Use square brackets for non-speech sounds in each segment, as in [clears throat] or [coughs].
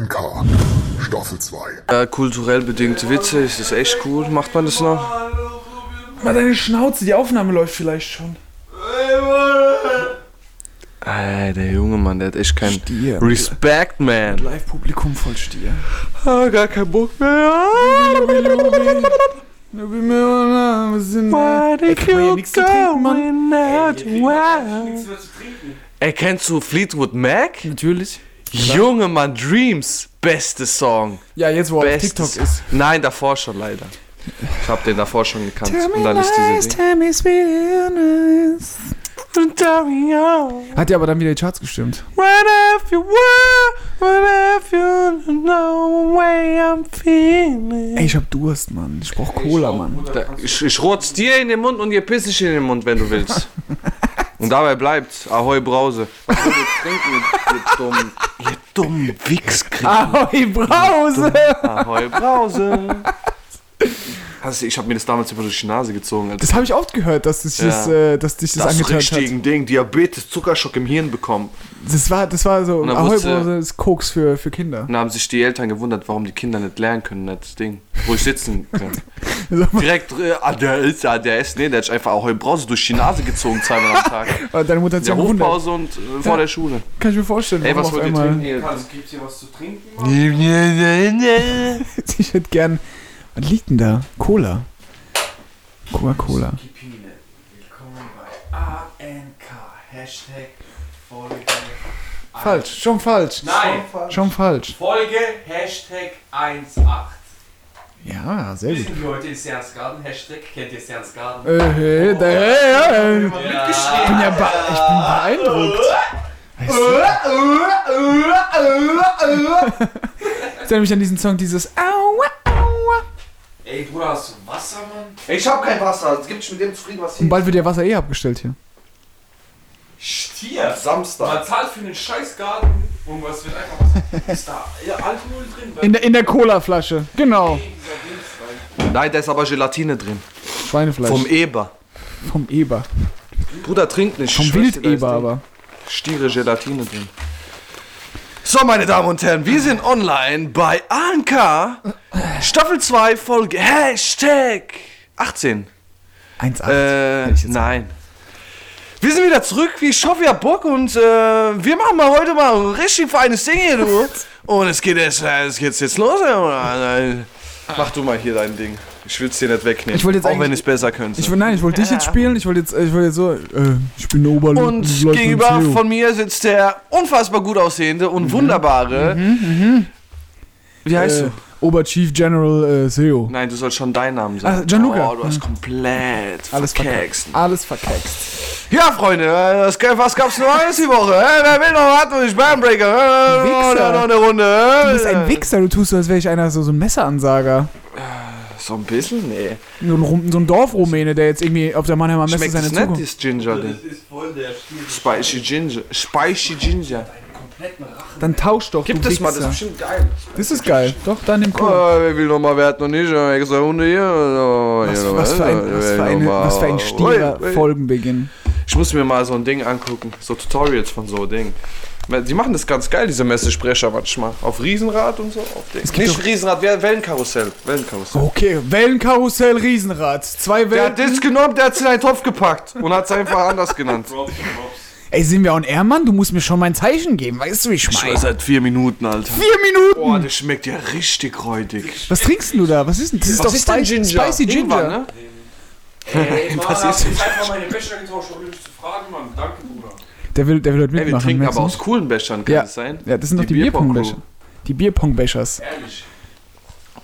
ANK Staffel 2. Äh, kulturell bedingte Witze, ist das echt cool. Macht man das noch? Mal deine Schnauze, die Aufnahme läuft vielleicht schon. Ey, der junge Mann, der hat echt kein Stier. Respect, man. Live-Publikum voll Stier. Ah, gar kein Bock mehr. Why did you nichts zu trinken, Mann? Ey, kennst du Fleetwood Mac? Natürlich. Junge Mann, Dreams, beste Song. Ja, jetzt wo er auf. TikTok ist. Nein, davor schon leider. Ich hab den davor schon gekannt. Und dann ist diese tell me nice. Hat ja aber dann wieder die Charts gestimmt. What if you were, what if you know way I'm feeling? Ey, ich hab Durst, Mann. Ich brauch Cola, Mann. Da, ich, ich rotz dir in den Mund und ihr piss ich in den Mund, wenn du willst. [laughs] Und dabei bleibt Ahoi Brause. Was ihr trinken, ihr dummen, ihr dummen Wichskrieg? Ahoi, Brause! Ahoi Brause. Also ich habe mir das damals über die Nase gezogen. Als Das habe ich oft gehört, dass dich das, Ja. äh, dass dich das, das angetan richtige hat. Ding, Diabetes, Zuckerschock im Hirn bekommen. Das war, das war so, dann Ahoi, wusste- Brause ist Koks für, für Kinder. Und da haben sich die Eltern gewundert, warum die Kinder nicht lernen können, das Ding. Ruhig sitzen [laughs] können. Direkt, äh, ah, der ist ja, der ist, nee, der hat einfach Ahoi Brause durch die Nase gezogen, zweimal am Tag. [laughs] Deine Mutter hat sich ja gewundert. Hofpause und äh, vor Ja. der Schule. Kann ich mir vorstellen. Ey, was wollt ihr trinken hier? Gibt's hier was zu trinken? [laughs] Ich hätte gern. Was liegt denn da? Cola. Coca-Cola. Kipine. Willkommen bei ANK. Hashtag Folge. Falsch, schon falsch. Nein, Schon falsch. Folge Hashtag 18. Ja, sehr Wir gut. sind hier heute in Sernsgarten. Hashtag kennt ihr Sernsgarten? Äh, hey, da, hey. Ich Ja. bin ja be ich bin beeindruckt. Weißt du? [laughs] Ich erinnere mich an diesen Song, dieses. Ey, Bruder, hast du Wasser, Mann? Ich hab kein Wasser, es gibt mit dem zufrieden was Und bald wird ja Wasser eh abgestellt hier. Stier. Samstag. Man zahlt für einen Scheißgarten und was wird einfach was. [laughs] Ist da Alkohol drin? In der, in der Cola-Flasche. Genau. Nein, da ist aber Gelatine drin. Schweinefleisch. Vom Eber. Vom Eber. Bruder, trink nicht. Vom Wildeber aber. Stiere Gelatine drin. So, meine Damen und Herren, wir sind online bei ANK Staffel 2 Folge Hashtag 18. 1,8. Äh, nein. Wir sind wieder zurück, wie ich hoffe, ihr habt Bock und äh, wir machen mal heute mal ein richtig feines Ding hier, du. Und es geht jetzt, äh, es geht jetzt los. äh, Mach du mal hier dein Ding. Ich will es dir nicht wegnehmen. Ich wollte jetzt auch wenn ich es besser könnte. Ich, will- nein, ich wollte dich jetzt spielen. Ich wollte jetzt, ich wollte jetzt so, äh, ich bin der Oberleutnant. Und Leutnant gegenüber von mir sitzt der unfassbar gut aussehende und wunderbare. Wie heißt äh, du? Oberchief General äh, Seo. Nein, du sollst schon deinen Namen sagen. Ah, Gianluca. Oh, du hast komplett Alles verkext. Alles verkext. Ja, Freunde, äh, was, was gab's Neues die Woche? Äh, wer will noch was? Ich Burnbreaker. Äh, Wichser. noch eine Runde. Äh, Du bist ein Wichser, du tust so, als wäre ich einer so, so ein Messeransager. So ein bisschen? Nee. So ein, Rum- so ein Dorfrumäne, der jetzt irgendwie auf der Mannheimer Messe Schmeckt seine das nicht, Zukunft. dieses Ginger Ding? ist voll der Stier. Spicy Ginger. Spicy Ginger. Dann tausch doch, Gib du das mal, das ist bestimmt geil. Das ist geil. Doch, dann nimm Oh, Cola. wer will noch mal, wer hat noch nicht äh, extra Hunde hier? Oh, Was, hier noch was, für ein, was, wer für will eine, noch mal. was für ein stierer Ui, ui. Folgenbeginn. Ich muss mir mal so ein Ding angucken, so Tutorials von so Ding. Die machen das ganz geil, diese Messesprecher manchmal. Auf Riesenrad und so. Nicht Riesenrad, Wellenkarussell. Wellenkarussell. Okay, Wellenkarussell, Riesenrad. Zwei Der hat Wellen. das genommen, der hat es in einen Topf gepackt und hat es einfach anders genannt. [laughs] Ey, sind wir on air, Mann? Du musst mir schon mein Zeichen geben. Weißt du, wie ich Ich war meine? seit vier Minuten, Alter. Vier Minuten. Boah, das schmeckt ja richtig räudig. Was trinkst denn du da? Was ist denn das? ist doch Spicy, Spicy Ginger. Ingwer, ne? Ey, [laughs] Mann, Was ist du jetzt einfach meine Becher getauscht, ohne mich zu fragen, Mann. Danke, Bruder. Der will, der will heute Ey, wir mitmachen. trinken aber aus coolen Bechern, kann Ja. das sein? Ja, das sind doch die, Die Bierpongbecher. Die Bierpongbechers. Ehrlich.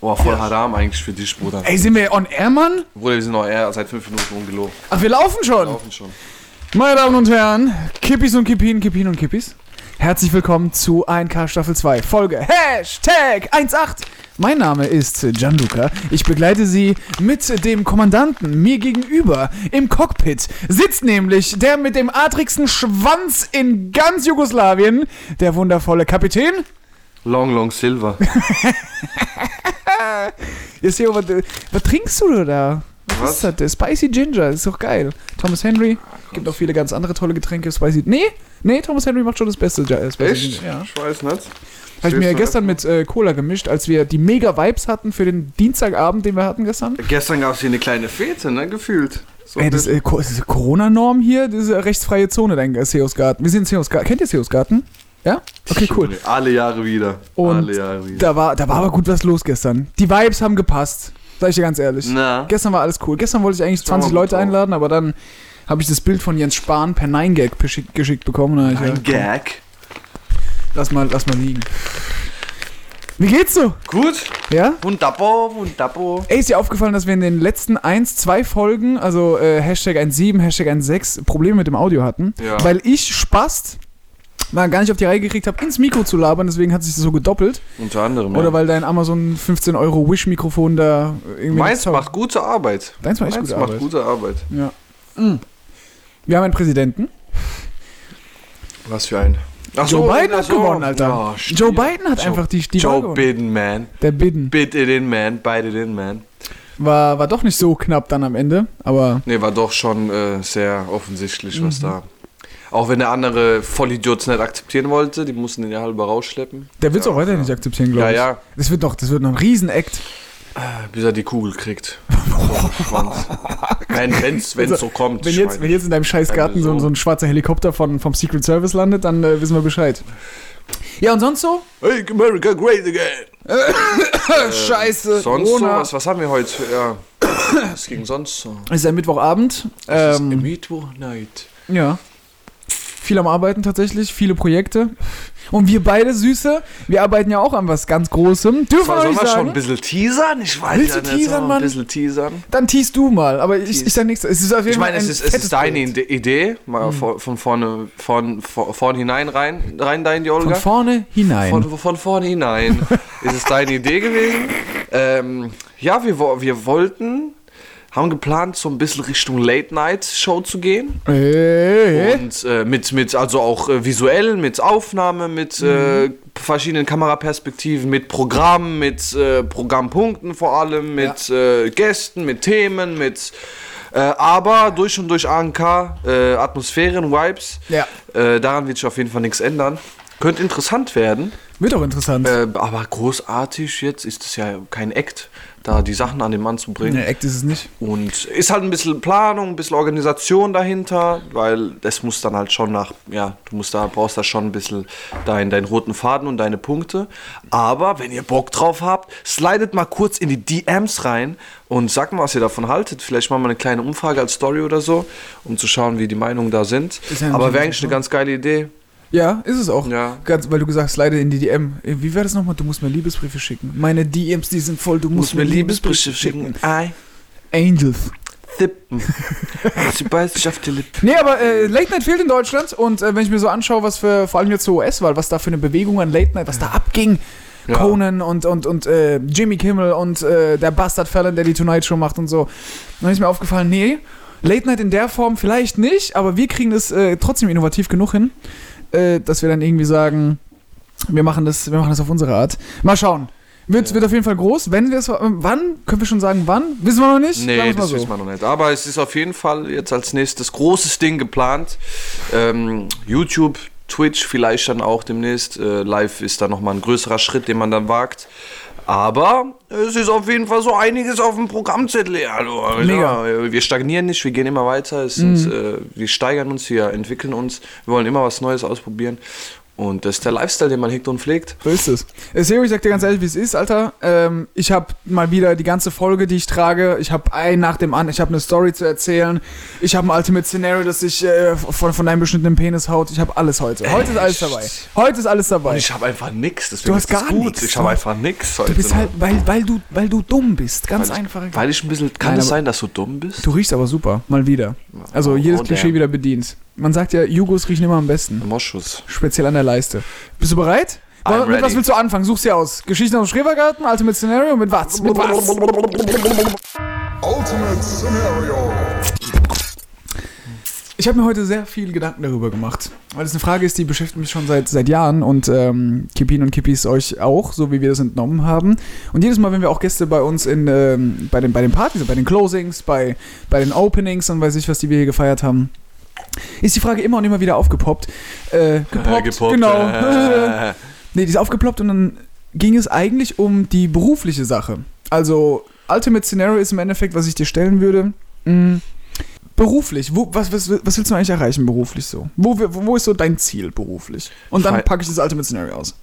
Boah, voll Haram eigentlich für dich, Bruder. Ey, sind wir on air, Mann? Bruder, wir sind noch eher seit fünf Minuten ungelogen. Ach, wir laufen schon. Laufen schon. Meine Damen und Herren, Kippis und Kippin, Kippin und Kippis. Herzlich willkommen zu 1K Staffel 2, Folge Hashtag 18. Mein Name ist Gianluca. Ich begleite Sie mit dem Kommandanten mir gegenüber im Cockpit. Sitzt nämlich der mit dem adrigsten Schwanz in ganz Jugoslawien, der wundervolle Kapitän. Long, long silver. [laughs] Jetzt hier, was, was trinkst du da? Was ist das? Spicy Ginger, ist doch geil. Thomas Henry, Ah, gibt auch viele ganz andere tolle Getränke. Spicy. Nee, nee, Thomas Henry macht schon das Beste. Ja, Spicy Echt? Ginger, Ja. Ich weiß nicht. Habe ich mir ja gestern ne? mit äh, Cola gemischt, als wir die mega Vibes hatten für den Dienstagabend, den wir hatten gestern. Gestern gab es hier eine kleine Fete, ne? Gefühlt. So Ey, das, äh, ist diese Corona-Norm hier, diese rechtsfreie Zone, dein Seosgarten. Wir sind Seosgarten. Kennt ihr Seosgarten? Ja? Okay, cool. [laughs] Alle Jahre wieder. Und Alle Jahre wieder. Da, war, da war aber gut was los gestern. Die Vibes haben gepasst. Sag ich dir ganz ehrlich. Na. Gestern war alles cool. Gestern wollte ich eigentlich 20 Leute einladen, aber dann habe ich das Bild von Jens Spahn per 9-Gag geschickt bekommen. 9-Gag? Lass mal, lass mal liegen. Wie geht's so? Gut. Ja? Wunderbar, wunderbar. Ey, ist dir aufgefallen, dass wir in den letzten 1, 2 Folgen, also äh, Hashtag 1.7, Hashtag 1.6, Probleme mit dem Audio hatten? Ja. Weil ich Spast mal gar nicht auf die Reihe gekriegt habe, ins Mikro zu labern, deswegen hat sich das so gedoppelt. Unter anderem. Oder ja. weil dein Amazon 15 Euro Wish-Mikrofon da irgendwie. Meins macht gute Arbeit. Deins macht echt Meins gute macht Arbeit. gute Arbeit. Ja. Wir haben einen Präsidenten. Was für ein. Ach Joe so, Biden hat so. gewonnen, Alter. Ja, Joe. Biden hat Joe- einfach die, die Wahl Joe gewonnen. Biden, man. Der Biden. Bid it in, man. It in, man. War, war doch nicht so knapp dann am Ende, aber Nee, war doch schon äh, sehr offensichtlich, Mhm. was da. Auch wenn der andere Vollidiot es nicht akzeptieren wollte, die mussten den ja halber rausschleppen. der wird es Ja, auch weiterhin ja. nicht akzeptieren, glaube Ja, ich. ja, Das wird noch, das wird noch ein Riesen-Act. Bis er die Kugel kriegt. [laughs] Nein, wenn's, wenn's so kommt. Wenn jetzt, wenn jetzt in deinem Scheißgarten so, so. so ein schwarzer Helikopter von, vom Secret Service landet, dann äh, wissen wir Bescheid. Ja, und sonst so? Make America great again. [coughs] Scheiße. Sonst so, Corona. was, was haben wir heute? Ja. Was ging sonst so? Es ist ein Mittwochabend. Es ist Ähm, Mittwoch Night. ja. Viel am Arbeiten tatsächlich, viele Projekte. Und wir beide, Süße, wir arbeiten ja auch an was ganz Großem. Dürfen wir nicht schon sagen? ein bisschen teasern? Ich weiß Willst ja du nicht. teasern, Mann? Ein bisschen teasern. Dann teast du mal, aber ich, Tease. ich sag nichts. Es ist auf jeden Ich meine, es ist, es ist deine. Ide- Idee, mal von, von vorne, von, von vorn hinein rein, rein da in die Von Olga. vorne hinein. Von, von vorne hinein. ist es deine Idee gewesen? Ähm, ja, wir, wir wollten, haben geplant, so ein bisschen Richtung Late-Night-Show zu gehen. Äh, Und äh, mit, mit, also auch äh, visuell, mit Aufnahme, mit äh, verschiedenen Kameraperspektiven, mit Programmen, mit äh, Programmpunkten vor allem, mit äh, Gästen, mit Themen, mit äh, aber durch und durch ANK, äh, Atmosphären, Vibes. Ja. Äh, daran wird sich auf jeden Fall nichts ändern. Könnte interessant werden, Wird auch interessant. äh, aber großartig jetzt ist es ja kein Act, da die Sachen an den Mann zu bringen. Ne, Act ist es nicht. Und ist halt ein bisschen Planung, ein bisschen Organisation dahinter, weil das muss dann halt schon nach, ja, du musst da, brauchst da schon ein bisschen dein, deinen roten Faden und deine Punkte. Aber wenn ihr Bock drauf habt, slidet mal kurz in die DMs rein und sagt mal, was ihr davon haltet. Vielleicht machen wir eine kleine Umfrage als Story oder so, um zu schauen, wie die Meinungen da sind. Aber wäre eigentlich eine so. ganz geile Idee. Ja, ist es auch. Ja. Ganz, weil du gesagt hast, leider in die DM. Äh, Wie war das nochmal? Du musst mir Liebesbriefe schicken. Meine DMs, die sind voll. Du musst, mir Liebesbriefe schicken. Ei, Angels. [laughs] Sie beißt sich auf die Lippen. Nee, aber äh, Late Night fehlt in Deutschland und äh, wenn ich mir so anschaue, was für, vor allem jetzt zur US-Wahl, was da für eine Bewegung an Late Night, was da abging. Ja. Conan und, und, und äh, Jimmy Kimmel und äh, der Bastard Fallon, der die Tonight Show macht und so. Dann ist mir aufgefallen, nee, Late Night in der Form vielleicht nicht, aber wir kriegen das äh, trotzdem innovativ genug hin, äh, dass wir dann irgendwie sagen, wir machen das, wir machen das auf unsere Art. Mal schauen. Wird, wird auf jeden Fall groß. Wenn wir es, wann? Können wir schon sagen, wann? Wissen wir noch nicht? Nee, das so. wissen wir noch nicht. Aber es ist auf jeden Fall jetzt als nächstes großes Ding geplant. Ähm, YouTube, Twitch vielleicht dann auch demnächst. Äh, live ist da nochmal ein größerer Schritt, den man dann wagt. Aber es ist auf jeden Fall so einiges auf dem Programmzettel. Du, Mega. Mhm. Ja, wir stagnieren nicht, wir gehen immer weiter. Sind, äh, wir steigern uns, wir entwickeln uns. Wir wollen immer was Neues ausprobieren. Und das ist der Lifestyle, den man hegt und pflegt. So ist es. Äh, Sero, ich sag dir ganz ehrlich, wie es ist, Alter. Ähm, ich habe mal wieder die ganze Folge, die ich trage. Ich habe ein nach dem anderen. Ich habe eine Story zu erzählen. Ich habe ein Ultimate Scenario, das sich äh, von, von deinem beschnittenen Penis haut. Ich habe alles heute. Heute ist alles dabei. Heute ist alles dabei. Ich habe einfach nix. Deswegen Du hast ist das gar gut. nix. Ich habe einfach nix heute. du bist halt, weil, weil, du, weil du dumm bist. Ganz Weil ich- einfach. Weil ich ein bisschen. Kann es aber- sein, dass du dumm bist? Du riechst aber super. Mal wieder. Also Oh, jedes Klischee wieder bedient. Man sagt ja, Jugos riechen immer am besten. Moschus. Speziell an der Leiste. Bist du bereit? I'm mit was ready. willst du anfangen? Such's dir aus. Geschichten aus dem Schrebergarten, Ultimate Scenario, mit was? Mit was? Ultimate Scenario. Ich Ich habe mir heute sehr viel Gedanken darüber gemacht, weil es eine Frage ist, die beschäftigt mich schon seit, seit Jahren und ähm, Kippin und Kippis euch auch, so wie wir das entnommen haben. Und jedes Mal, wenn wir auch Gäste bei uns in, ähm, bei, den, bei den Partys, bei den Closings, bei, bei den Openings und weiß ich was, die wir hier gefeiert haben, ist die Frage immer und immer wieder aufgepoppt. Äh, gepoppt, gepoppt, genau. äh. [laughs] nee, die ist aufgeploppt und dann ging es eigentlich um die berufliche Sache. Also, Ultimate Scenario ist im Endeffekt, was ich dir stellen würde. Mh, beruflich, wo, was, was, was willst du eigentlich erreichen beruflich so? Wo, wo, ist so dein Ziel beruflich? Und dann packe ich das Ultimate Scenario aus.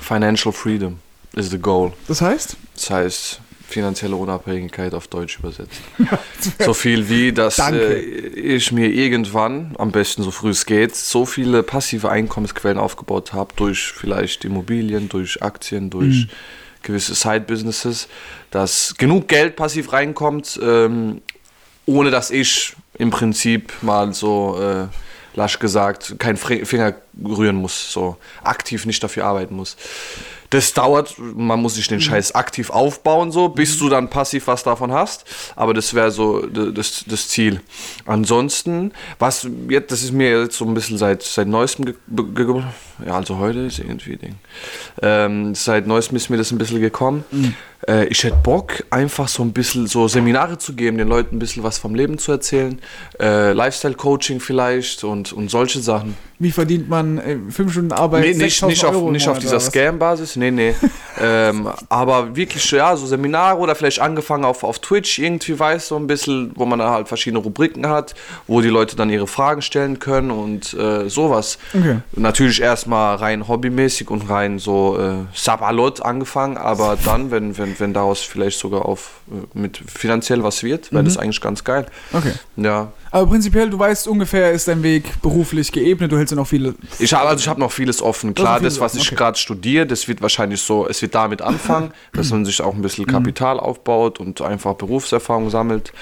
Financial freedom is the goal. Das heißt? Das heißt finanzielle Unabhängigkeit auf Deutsch übersetzt. [laughs] so viel wie, dass äh, ich mir irgendwann, am besten so früh es geht, so viele passive Einkommensquellen aufgebaut habe, durch vielleicht Immobilien, durch Aktien, durch gewisse Side-Businesses, dass genug Geld passiv reinkommt, ähm, ohne dass ich im Prinzip mal so, äh, lasch gesagt, keinen Finger rühren muss, so aktiv nicht dafür arbeiten muss. Das dauert, man muss sich den Scheiß aktiv aufbauen, so, bis du dann passiv was davon hast. Aber das wäre so das, das Ziel. Ansonsten, was jetzt, das ist mir jetzt so ein bisschen seit, seit neuestem, ge, ge, ja, also heute ist irgendwie Ding. Ähm, seit neuestem ist mir das ein bisschen gekommen. Äh, ich hätte Bock, einfach so ein bisschen so Seminare zu geben, den Leuten ein bisschen was vom Leben zu erzählen. Äh, Lifestyle-Coaching vielleicht und, und solche Sachen. Wie verdient man äh, fünf Stunden Arbeit? Nee, nicht, 6.000 nicht, auf, Euro nicht auf dieser? Scam-Basis, nee, nee. [laughs] ähm, aber wirklich, ja, so Seminare oder vielleicht angefangen auf, auf Twitch irgendwie, weiß so ein bisschen, wo man dann halt verschiedene Rubriken hat, wo die Leute dann ihre Fragen stellen können und äh, sowas. Okay. Natürlich erstmal rein hobbymäßig und rein so äh, Sabalot angefangen, aber dann, wenn, wenn, wenn daraus vielleicht sogar auf mit finanziell was wird, wäre das eigentlich ganz geil. Okay. Ja. Aber prinzipiell, du weißt ungefähr, ist dein Weg beruflich geebnet, du hältst ja noch viele. Ich habe also ich habe noch vieles offen. Klar, vieles das, was offen, ich okay. gerade studiere, das wird wahrscheinlich so, es wird damit anfangen, [clears throat] dass man sich auch ein bisschen Kapital aufbaut und einfach Berufserfahrung sammelt.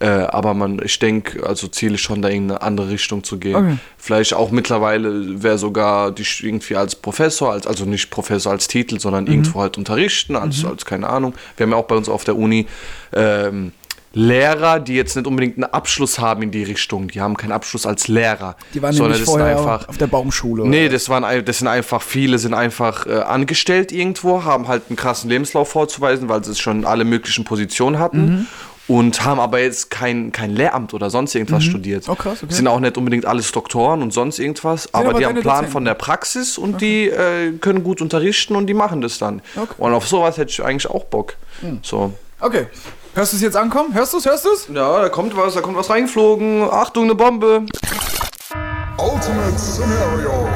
Äh, aber man, ich denke, also Ziel ist schon, da irgendeine andere Richtung zu gehen. Okay. Vielleicht auch mittlerweile wäre sogar die irgendwie als Professor, als, also nicht Professor als Titel, sondern irgendwo halt unterrichten, als, als keine Ahnung. Wir haben ja auch bei uns auf der Uni ähm, Lehrer, die jetzt nicht unbedingt einen Abschluss haben in die Richtung. Die haben keinen Abschluss als Lehrer. Die waren sondern nämlich einfach auf der Baumschule. Nee, oder? das, waren, das sind einfach, viele sind einfach äh, angestellt irgendwo, haben halt einen krassen Lebenslauf vorzuweisen, weil sie schon alle möglichen Positionen hatten. Mhm. Und haben aber jetzt kein, kein Lehramt oder sonst irgendwas studiert. Oh, krass, okay. Sind auch nicht unbedingt alles Doktoren und sonst irgendwas. Aber, aber die haben deine Plan Dozenten. von der Praxis und die äh, können gut unterrichten und die machen das dann. Okay. Und auf sowas hätte ich eigentlich auch Bock. So. Okay. Hörst du es jetzt ankommen? Hörst du es? Hörst du es? Ja, da kommt was, da kommt was reingeflogen. Achtung, eine Bombe. Ultimate Scenario.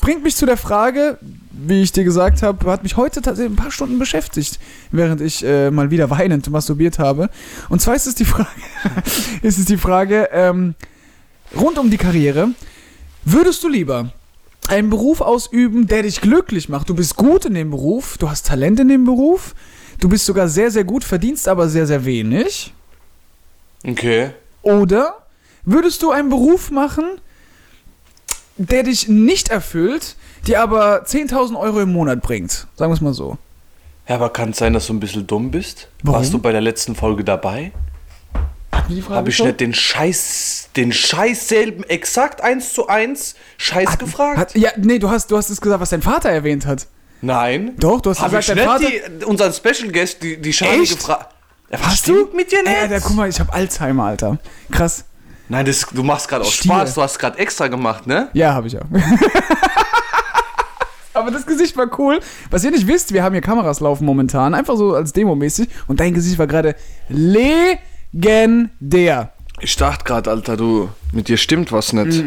bringt mich zu der Frage, wie ich dir gesagt habe, hat mich heute tatsächlich ein paar Stunden beschäftigt, während ich äh, mal wieder weinend masturbiert habe. Und zwar ist es die Frage, [laughs] ist es die Frage ähm, rund um die Karriere. Würdest du lieber einen Beruf ausüben, der dich glücklich macht? Du bist gut in dem Beruf, du hast Talent in dem Beruf, du bist sogar sehr, sehr gut, verdienst aber sehr, sehr wenig. Okay. Oder würdest du einen Beruf machen, der dich nicht erfüllt, dir aber 10.000 Euro im Monat bringt? Sagen wir es mal so. Ja, aber kann es sein, dass du ein bisschen dumm bist? Warum? Warst du bei der letzten Folge dabei? Habe ich schon? nicht den Scheiß, den Scheiß selben, exakt eins zu eins Scheiß gefragt? Hat, ja, nee, du hast, du hast es gesagt, was dein Vater erwähnt hat. Nein. Doch, du hast Habe gesagt, ich dein Vater. die, unseren Special Guest, die, die Schani Echt? gefragt. Hast du? mit dir nicht? Ey, Alter, guck mal, ich habe Alzheimer, Alter. Krass. Nein, das, du machst gerade aus Stier. Spaß. Du hast gerade extra gemacht, ne? Ja, habe ich auch. [laughs] Aber das Gesicht war cool. Was ihr nicht wisst, wir haben hier Kameras laufen momentan, einfach so als Demo-mäßig. Und dein Gesicht war gerade legendär. Ich dachte gerade, Alter, du, mit dir stimmt was nicht.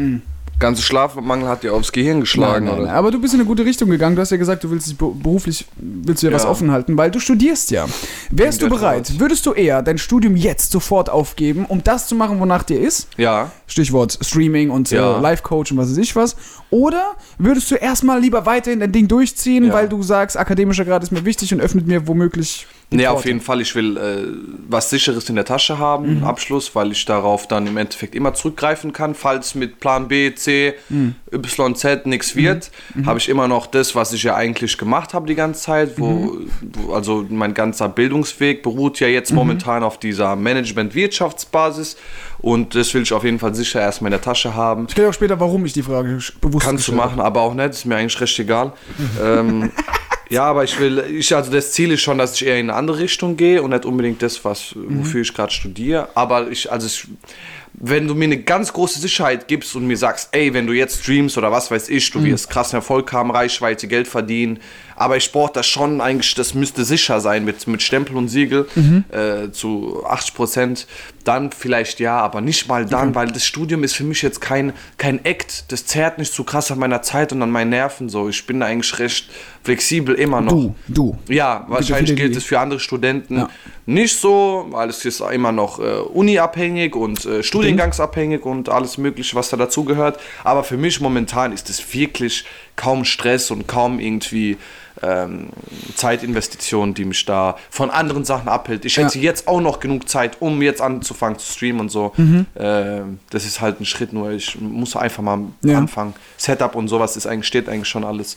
Ganze Schlafmangel hat dir aufs Gehirn geschlagen, Nein, nein, oder? nein. Aber du bist in eine gute Richtung gegangen. Du hast ja gesagt, du willst dich be- beruflich, willst du dir was Ja. offen halten, weil du studierst ja. Wärst du In der bereit? Tat. Würdest du eher dein Studium jetzt sofort aufgeben, um das zu machen, wonach dir ist? Ja. Stichwort Streaming und Ja. äh, Life-Coach und was weiß ich was. Oder würdest du erstmal lieber weiterhin dein Ding durchziehen, Ja. weil du sagst, akademischer Grad ist mir wichtig und öffnet mir womöglich Nee, auf jeden Fall. Ich will äh, was Sicheres in der Tasche haben, einen Abschluss, weil ich darauf dann im Endeffekt immer zurückgreifen kann. Falls mit Plan B, C, Y, Z nichts wird, habe ich immer noch das, was ich ja eigentlich gemacht habe die ganze Zeit. Wo, wo, also mein ganzer Bildungsweg beruht ja jetzt momentan auf dieser Management-Wirtschaftsbasis. Und das will ich auf jeden Fall sicher erstmal in der Tasche haben. Ich kenne auch später, warum ich die Frage bewusst Kannst du machen, aber auch nicht, ist mir eigentlich recht egal. ähm, [laughs] ja, aber ich will, ich, also das Ziel ist schon, dass ich eher in eine andere Richtung gehe und nicht unbedingt das, was, wofür ich gerade studiere. Aber ich, also ich, wenn du mir eine ganz große Sicherheit gibst und mir sagst, ey, wenn du jetzt streamst oder was weiß ich, du wirst krassen Erfolg haben, Reichweite, Geld verdienen, aber ich brauche das schon eigentlich, das müsste sicher sein mit, mit Stempel und Siegel äh, zu 80 Prozent, dann vielleicht ja, aber nicht mal dann, weil das Studium ist für mich jetzt kein, kein Act, das zerrt nicht so krass an meiner Zeit und an meinen Nerven so. Ich bin da eigentlich recht flexibel immer noch. Du, du. Ja, wahrscheinlich gilt es für andere Studenten Ja. nicht so, weil es ist immer noch äh, uniabhängig und äh, studiengangsabhängig und alles Mögliche, was da dazugehört. Aber für mich momentan ist es wirklich kaum Stress und kaum irgendwie ähm, Zeitinvestition, die mich da von anderen Sachen abhält. Ich hätte Ja. jetzt auch noch genug Zeit, um jetzt anzufangen zu streamen und so. Mhm. Ähm, das ist halt ein Schritt, nur ich muss einfach mal Ja. anfangen. Setup und sowas ist eigentlich, steht eigentlich schon alles.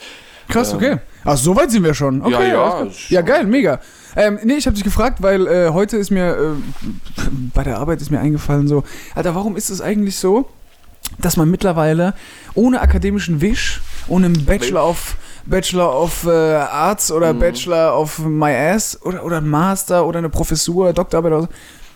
Krass, okay. Ach, so weit sind wir schon. Okay, Ja, ja, ja geil, mega. Ähm, nee, ich habe dich gefragt, weil äh, heute ist mir, äh, [laughs] bei der Arbeit ist mir eingefallen so, Alter, warum ist es eigentlich so, dass man mittlerweile ohne akademischen Wisch, ohne einen Bachelor of, Bachelor of äh, Arts oder Bachelor of My Ass oder, oder einen Master oder eine Professur, Doktorarbeit oder so,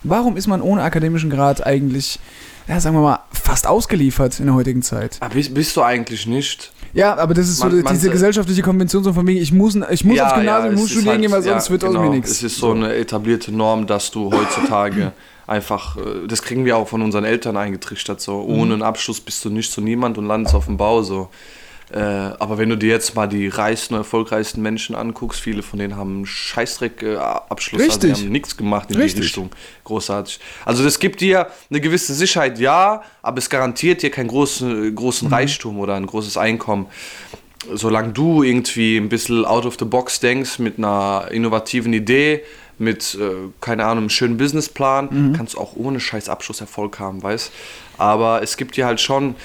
warum ist man ohne akademischen Grad eigentlich, ja, sagen wir mal, fast ausgeliefert in der heutigen Zeit? Aber bist, bist du eigentlich nicht? Ja, aber das ist so Man- diese gesellschaftliche Konvention so von wegen, ich muss, ich muss aufs Gymnasium, ich es muss studieren halt- gehen, weil sonst ja, wird aus genau, mir Es nichts. ist so eine etablierte Norm, dass du heutzutage [clears throat] einfach, äh, das kriegen wir auch von unseren Eltern eingetrichtert, so Mhm. ohne einen Abschluss bist du nicht zu niemand und landest auf dem Bau, so. Äh, aber wenn du dir jetzt mal die reichsten erfolgreichsten Menschen anguckst, viele von denen haben einen Scheißdreck-Abschluss, also die Richtig. haben nichts gemacht in Richtig. die Richtung. Großartig. Also das gibt dir eine gewisse Sicherheit, ja, aber es garantiert dir keinen großen, Mhm. großen Reichtum oder ein großes Einkommen solange du irgendwie ein bisschen out of the box denkst mit einer innovativen Idee, mit, äh, keine Ahnung, einem schönen Businessplan, Mhm. kannst du auch ohne scheiß Abschluss Erfolg haben, weißt Aber es gibt dir halt schon,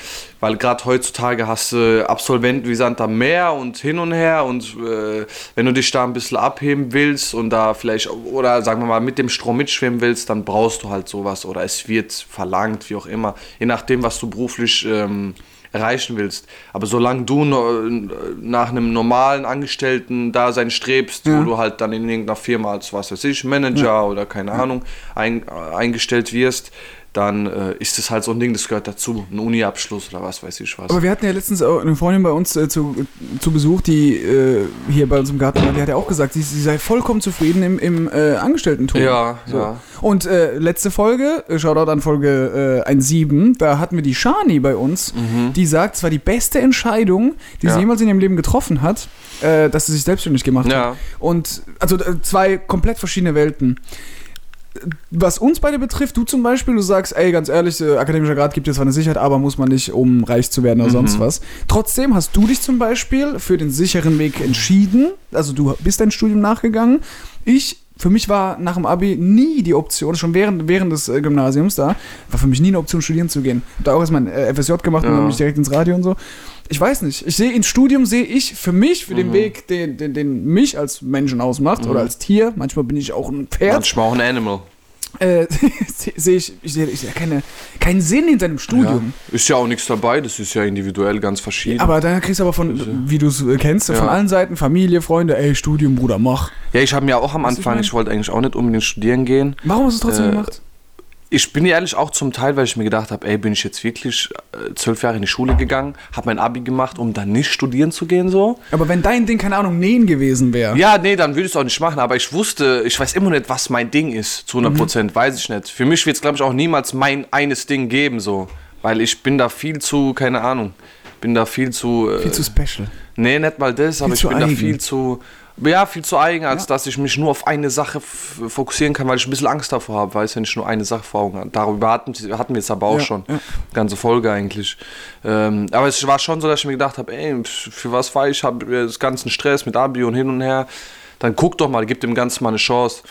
weil gerade heutzutage hast du Absolventen wie Santa Meer und hin und her und äh, wenn du dich da ein bisschen abheben willst und da vielleicht, oder sagen wir mal, mit dem Strom mitschwimmen willst, dann brauchst du halt sowas oder es wird verlangt, wie auch immer, je nachdem, was du beruflich ähm, erreichen willst. Aber solange du nach einem normalen Angestellten-Dasein strebst, wo du halt dann in irgendeiner Firma als, was weiß ich, Manager oder keine Ahnung, ein, äh, eingestellt wirst, dann äh, ist es halt so ein Ding, das gehört dazu. Ein Uni-Abschluss oder was weiß ich was. Aber wir hatten ja letztens auch eine Freundin bei uns äh, zu, zu Besuch, die äh, hier bei uns im Garten war, die hat ja auch gesagt, sie, sie sei vollkommen zufrieden im, im äh, Angestelltentum. Ja, so. ja. Und äh, letzte Folge, äh, Shoutout an Folge äh, 1.7, da hatten wir die Shani bei uns, die sagt, es war die beste Entscheidung, die sie Mhm. Ja. jemals in ihrem Leben getroffen hat, dass sie sich selbstständig gemacht Ja. hat. Und also zwei komplett verschiedene Welten. Was uns beide betrifft, du zum Beispiel, du sagst, ey, ganz ehrlich, äh, akademischer Grad gibt dir zwar eine Sicherheit, aber muss man nicht, um reich zu werden oder Mhm. sonst was. Trotzdem hast du dich zum Beispiel für den sicheren Weg entschieden. Also du bist dein Studium nachgegangen. Ich, für mich war nach dem Abi nie die Option, schon während, während des äh, Gymnasiums da, war für mich nie eine Option, studieren zu gehen. Hab da auch erstmal ein äh, FSJ gemacht und Ja. dann bin ich direkt ins Radio und so. Ich weiß nicht. Ich sehe ins Studium sehe ich für mich, für Mhm. den Weg, den, den, den mich als Menschen ausmacht oder als Tier. Manchmal bin ich auch ein Pferd Manchmal auch ein Animal. äh, [laughs] se- sehe ich, ich sehe ich sehe keine, keinen Sinn in deinem Ja. Studium. Ist ja auch nichts dabei, das ist ja individuell ganz verschieden. Aber dann kriegst du aber von, wie du es kennst, von Ja. allen Seiten, Familie, Freunde, ey, Studium, Bruder, mach. ja, ich habe mir auch am Anfang, ich ich wollte eigentlich auch nicht unbedingt studieren gehen. Warum hast du es trotzdem Äh, gemacht? Ich bin ehrlich auch zum Teil, weil ich mir gedacht habe, ey, bin ich jetzt wirklich äh, zwölf Jahre in die Schule gegangen, habe mein Abi gemacht, um dann nicht studieren zu gehen so. Aber wenn dein Ding, keine Ahnung, Nähen gewesen wäre. Ja, nee, dann würde ich es auch nicht machen, aber ich wusste, ich weiß immer nicht, was mein Ding ist, zu 100 Prozent, weiß ich nicht. Für mich wird es, glaube ich, auch niemals mein eines Ding geben, so. Weil ich bin da viel zu, keine Ahnung, bin da viel zu... Äh, Viel zu special. Nee, nicht mal das, aber ich bin da eigen. viel zu. Ja, viel zu eigen, als Ja. dass ich mich nur auf eine Sache fokussieren kann, weil ich ein bisschen Angst davor habe, weißt du, wenn ich nur eine Sache vor Augen habe. Darüber hatten, hatten wir es aber auch Ja, schon. ja. Ganze Folge eigentlich. Ähm, aber es war schon so, dass ich mir gedacht habe, ey, für was war ich? habe das ganzen Stress mit Abi und hin und her. dann guck doch mal, gib dem Ganzen mal eine Chance.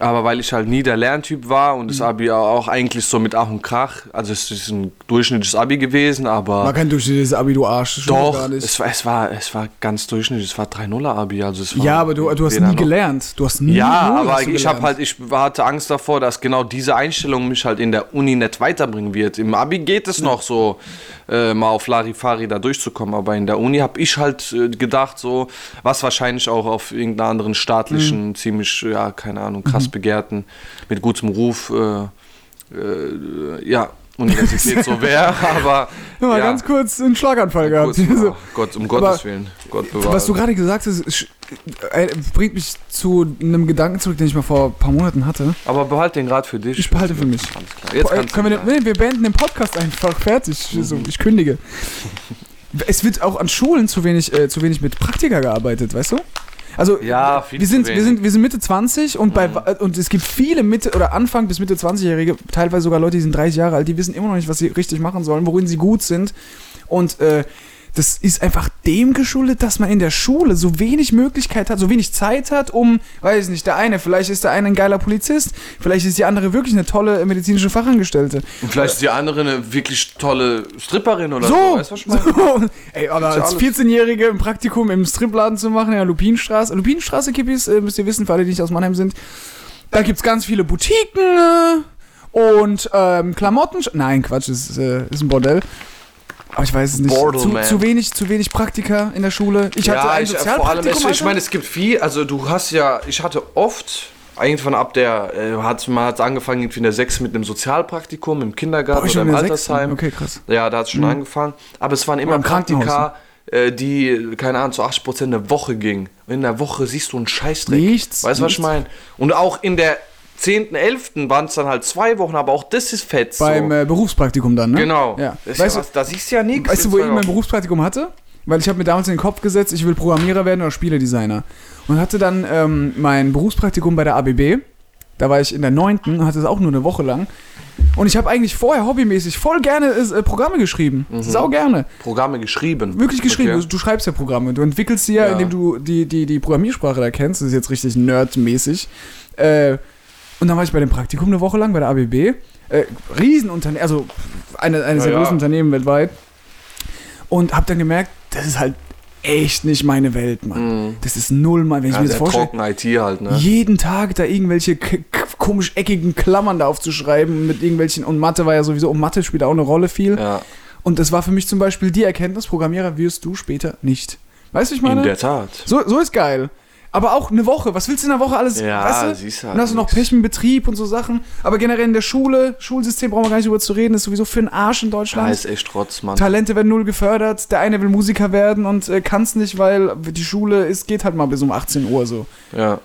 Aber weil ich halt nie der Lerntyp war und Mhm. das Abi auch eigentlich so mit Ach und Krach, also es ist ein durchschnittliches Abi gewesen, aber Man kann durch dieses Abi, du Arsch. doch, es war, es, war, es war ganz durchschnittlich, es war 3-0er Abi. Also es war ja, aber du, du hast nie noch. gelernt. Du hast nie Ja, aber ich habe gelernt. halt, ich hatte Angst davor, dass genau diese Einstellung mich halt in der Uni nicht weiterbringen wird. Im Abi geht es noch so, äh, mal auf Larifari da durchzukommen, aber in der Uni habe ich halt äh, gedacht, so, was wahrscheinlich auch auf irgendeiner anderen staatlichen, Mhm. ziemlich, ja, keine Ahnung, krass begehrten, mit gutem Ruf, äh, äh, ja, Universität so wäre, [laughs] aber. Ja, mal ja, ganz kurz einen Schlaganfall gehabt. kurz, oh [laughs] Gott, um Aber Gottes Willen. Gott bewahre. Was du gerade gesagt hast, äh, bringt mich zu einem Gedanken zurück, den ich mal vor ein paar Monaten hatte. aber behalt den gerade für dich. Ich behalte für mich. Alles klar. Jetzt kannst können wir, den, nee, wir beenden den Podcast einfach fertig. So, ich kündige. [laughs] Es wird auch an Schulen zu wenig, äh, zu wenig mit Praktika gearbeitet, weißt du? Also Ja, wir sind, wir sind wir sind Mitte 20 und bei und es gibt viele Mitte oder Anfang bis Mitte 20-Jährige, teilweise sogar Leute, die sind 30 Jahre alt, die wissen immer noch nicht, was sie richtig machen sollen, worin sie gut sind. Und äh, das ist einfach dem geschuldet, dass man in der Schule so wenig Möglichkeit hat, so wenig Zeit hat, um, weiß nicht, der eine, vielleicht ist der eine ein geiler Polizist, vielleicht ist die andere wirklich eine tolle medizinische Fachangestellte. Und vielleicht ist die andere eine wirklich tolle Stripperin oder so. So, weißt was ich so. [laughs] Ey, aber als alles. 14-Jährige im Praktikum im Stripladen zu machen, in der Lupinstraße. Lupinstraße, Kippis, äh, müsst ihr wissen, für alle, die nicht aus Mannheim sind. Da gibt's ganz viele Boutiquen äh, und ähm, Klamotten. Nein, Quatsch, ist, äh, ist ein Bordell. Aber ich weiß es nicht. Bordel, Zu, zu, wenig, zu wenig Praktika in der Schule. Ich hatte ein ich, vor allem, es, Sozialpraktikum. ich meine, es gibt viel, also du hast ja, ich hatte oft, irgendwann ab der, äh, hat man hat angefangen irgendwie in der 6 mit einem Sozialpraktikum im Kindergarten Boah, oder im der. Altersheim. Okay, krass. Ja, da hat es schon angefangen. Aber es waren immer im Praktika, äh, die, keine Ahnung, zu 80% eine Woche gingen. Und in der Woche siehst du einen Scheißdreck. Nichts, Weißt du, was ich meine? Und auch in der 10., 11. waren es dann halt zwei Wochen, aber auch das ist fett. Beim so. äh, Berufspraktikum dann, ne? Genau. Ja. Das ist Weißt ja du, was, da siehst du ja nichts. Weißt du, wo ich mein Berufspraktikum hatte? Weil ich habe mir damals in den Kopf gesetzt, ich will Programmierer werden oder Spieledesigner. Und hatte dann ähm, mein Berufspraktikum bei der ABB. Da war ich in der neunten, hatte es auch nur eine Woche lang. Und ich habe eigentlich vorher hobbymäßig voll gerne äh, Programme geschrieben. Sau gerne. Programme geschrieben. Wirklich geschrieben. Okay. Du, du schreibst ja Programme. Du entwickelst sie ja, Ja. indem du die, die, die Programmiersprache da kennst. Das ist jetzt richtig nerdmäßig. Äh, und dann war ich bei dem Praktikum eine Woche lang bei der ABB. Äh, Riesenunternehmen, also eine, eines Ja, der ja. größten Unternehmen weltweit. Und habe dann gemerkt, das ist halt echt nicht meine Welt, Mann. Das ist null mal, wenn ich. Ja, mir das vorstelle. trocken IT halt, ne? Jeden Tag da irgendwelche komisch eckigen Klammern da aufzuschreiben mit irgendwelchen, und Mathe war ja sowieso, und Mathe spielt auch eine Rolle viel. Ja, Und das war für mich zum Beispiel die Erkenntnis, Programmierer wirst du später nicht. Weißt du, ich meine? in der Tat. So, so ist geil. Aber auch eine Woche. Was willst du in der Woche alles? Ja, weißt du? siehst du halt Dann hast du noch nix. Pech im Betrieb und so Sachen. Aber generell in der Schule, Schulsystem brauchen wir gar nicht drüber zu reden, ist sowieso für den Arsch in Da Deutschland. ist echt Rotz, Mann. Talente werden null gefördert. Der eine will Musiker werden und äh, kann es nicht, weil die Schule ist, geht halt mal bis um 18 Uhr so. Ja.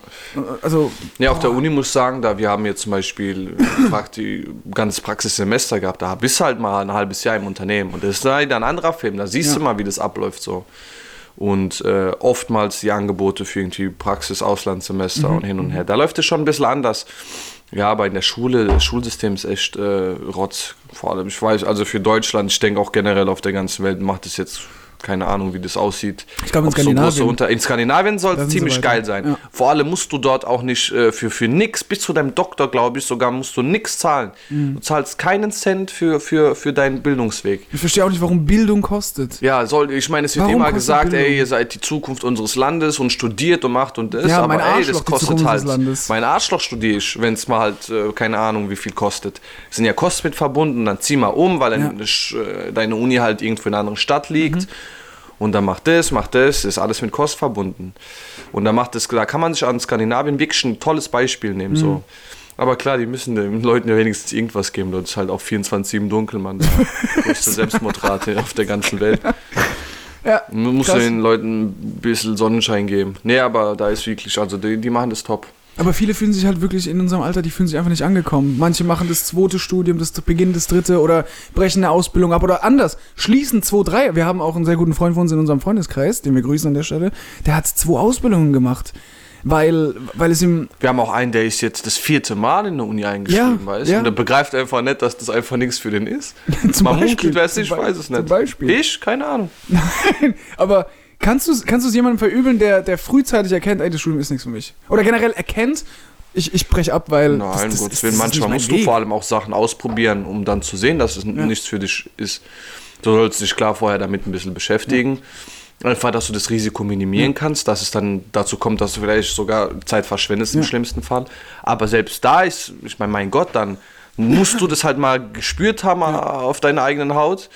Also, Ja, auf der Uni muss ich sagen, da wir haben jetzt zum Beispiel Prakti ganzes Praxissemester gehabt, da bist du halt mal ein halbes Jahr im Unternehmen und das ist leider ein anderer Film, da siehst Ja. du mal, wie das abläuft so. Und äh, oftmals die Angebote für irgendwie Praxis, Auslandssemester Mhm. und hin und her. Da läuft es schon ein bisschen anders. Ja, aber in der Schule, das Schulsystem ist echt äh, Rotz. Vor allem, ich weiß, also für Deutschland, ich denke auch generell auf der ganzen Welt macht es jetzt keine Ahnung, wie das aussieht. Ich glaube, in Ob so Skandinavien- Unter in Skandinavien soll es ziemlich weiter. geil sein. Ja. Vor allem musst du dort auch nicht äh, für, für nix, bis zu deinem Doktor, glaube ich, sogar musst du nix zahlen. Mhm. Du zahlst keinen Cent für, für, für deinen Bildungsweg. ich verstehe auch nicht, warum Bildung kostet. Ja, soll, ich meine, es wird Warum immer gesagt, Bildung? ey, ihr seid die Zukunft unseres Landes und studiert und macht und das, Ja, aber mein ey, das kostet halt. Mein Arschloch studiere ich, wenn es mal halt, äh, keine Ahnung, wie viel kostet. Es sind ja Kosten mit verbunden, dann zieh mal um, weil Ja. äh, deine Uni halt irgendwo in einer anderen Stadt liegt. Mhm. Und dann macht das, macht das, ist alles mit Kost verbunden. Und dann macht das, da kann man sich an Skandinavien wirklich ein tolles Beispiel nehmen. Mhm. So. Aber klar, die müssen den Leuten ja wenigstens irgendwas geben. Das ist halt auch 24-7 dunkel, man. Die größte Selbstmordrate auf der ganzen Welt. Ja, Man muss den Leuten ein bisschen Sonnenschein geben. Nee, aber da ist wirklich, also die, die machen das top. Aber viele fühlen sich halt wirklich in unserem Alter, die fühlen sich einfach nicht angekommen. Manche machen das zweite Studium, das Beginn des dritte oder brechen eine Ausbildung ab oder anders, schließen zwei, drei. Wir haben auch einen sehr guten Freund von uns in unserem Freundeskreis, den wir grüßen an der Stelle, der hat zwei Ausbildungen gemacht. Weil, weil es ihm, Wir haben auch einen, der ist jetzt das vierte Mal in der Uni eingeschrieben, Ja, weißt du? ja. Und der begreift einfach nicht, dass das einfach nichts für den ist. [laughs] Zum Man Beispiel, munkelt, es zum ich weiß es zum nicht. Beispiel. Ich? Keine Ahnung. [laughs] aber Kannst du kannst du es jemandem verübeln, der, der frühzeitig erkennt, ey, das Studium ist nichts für mich? Oder generell erkennt, ich, ich breche ab, weil. Nein, das, das, Gottes ist- das manchmal musst du Weg. vor allem auch Sachen ausprobieren, um dann zu sehen, dass es n- nichts für dich ist. Du sollst dich klar vorher damit ein bisschen beschäftigen. Einfach, dass du das Risiko minimieren kannst, dass es dann dazu kommt, dass du vielleicht sogar Zeit verschwendest im schlimmsten Fall. Aber selbst da ist, ich meine, mein Gott, dann musst du das halt mal gespürt haben auf deiner eigenen Haut,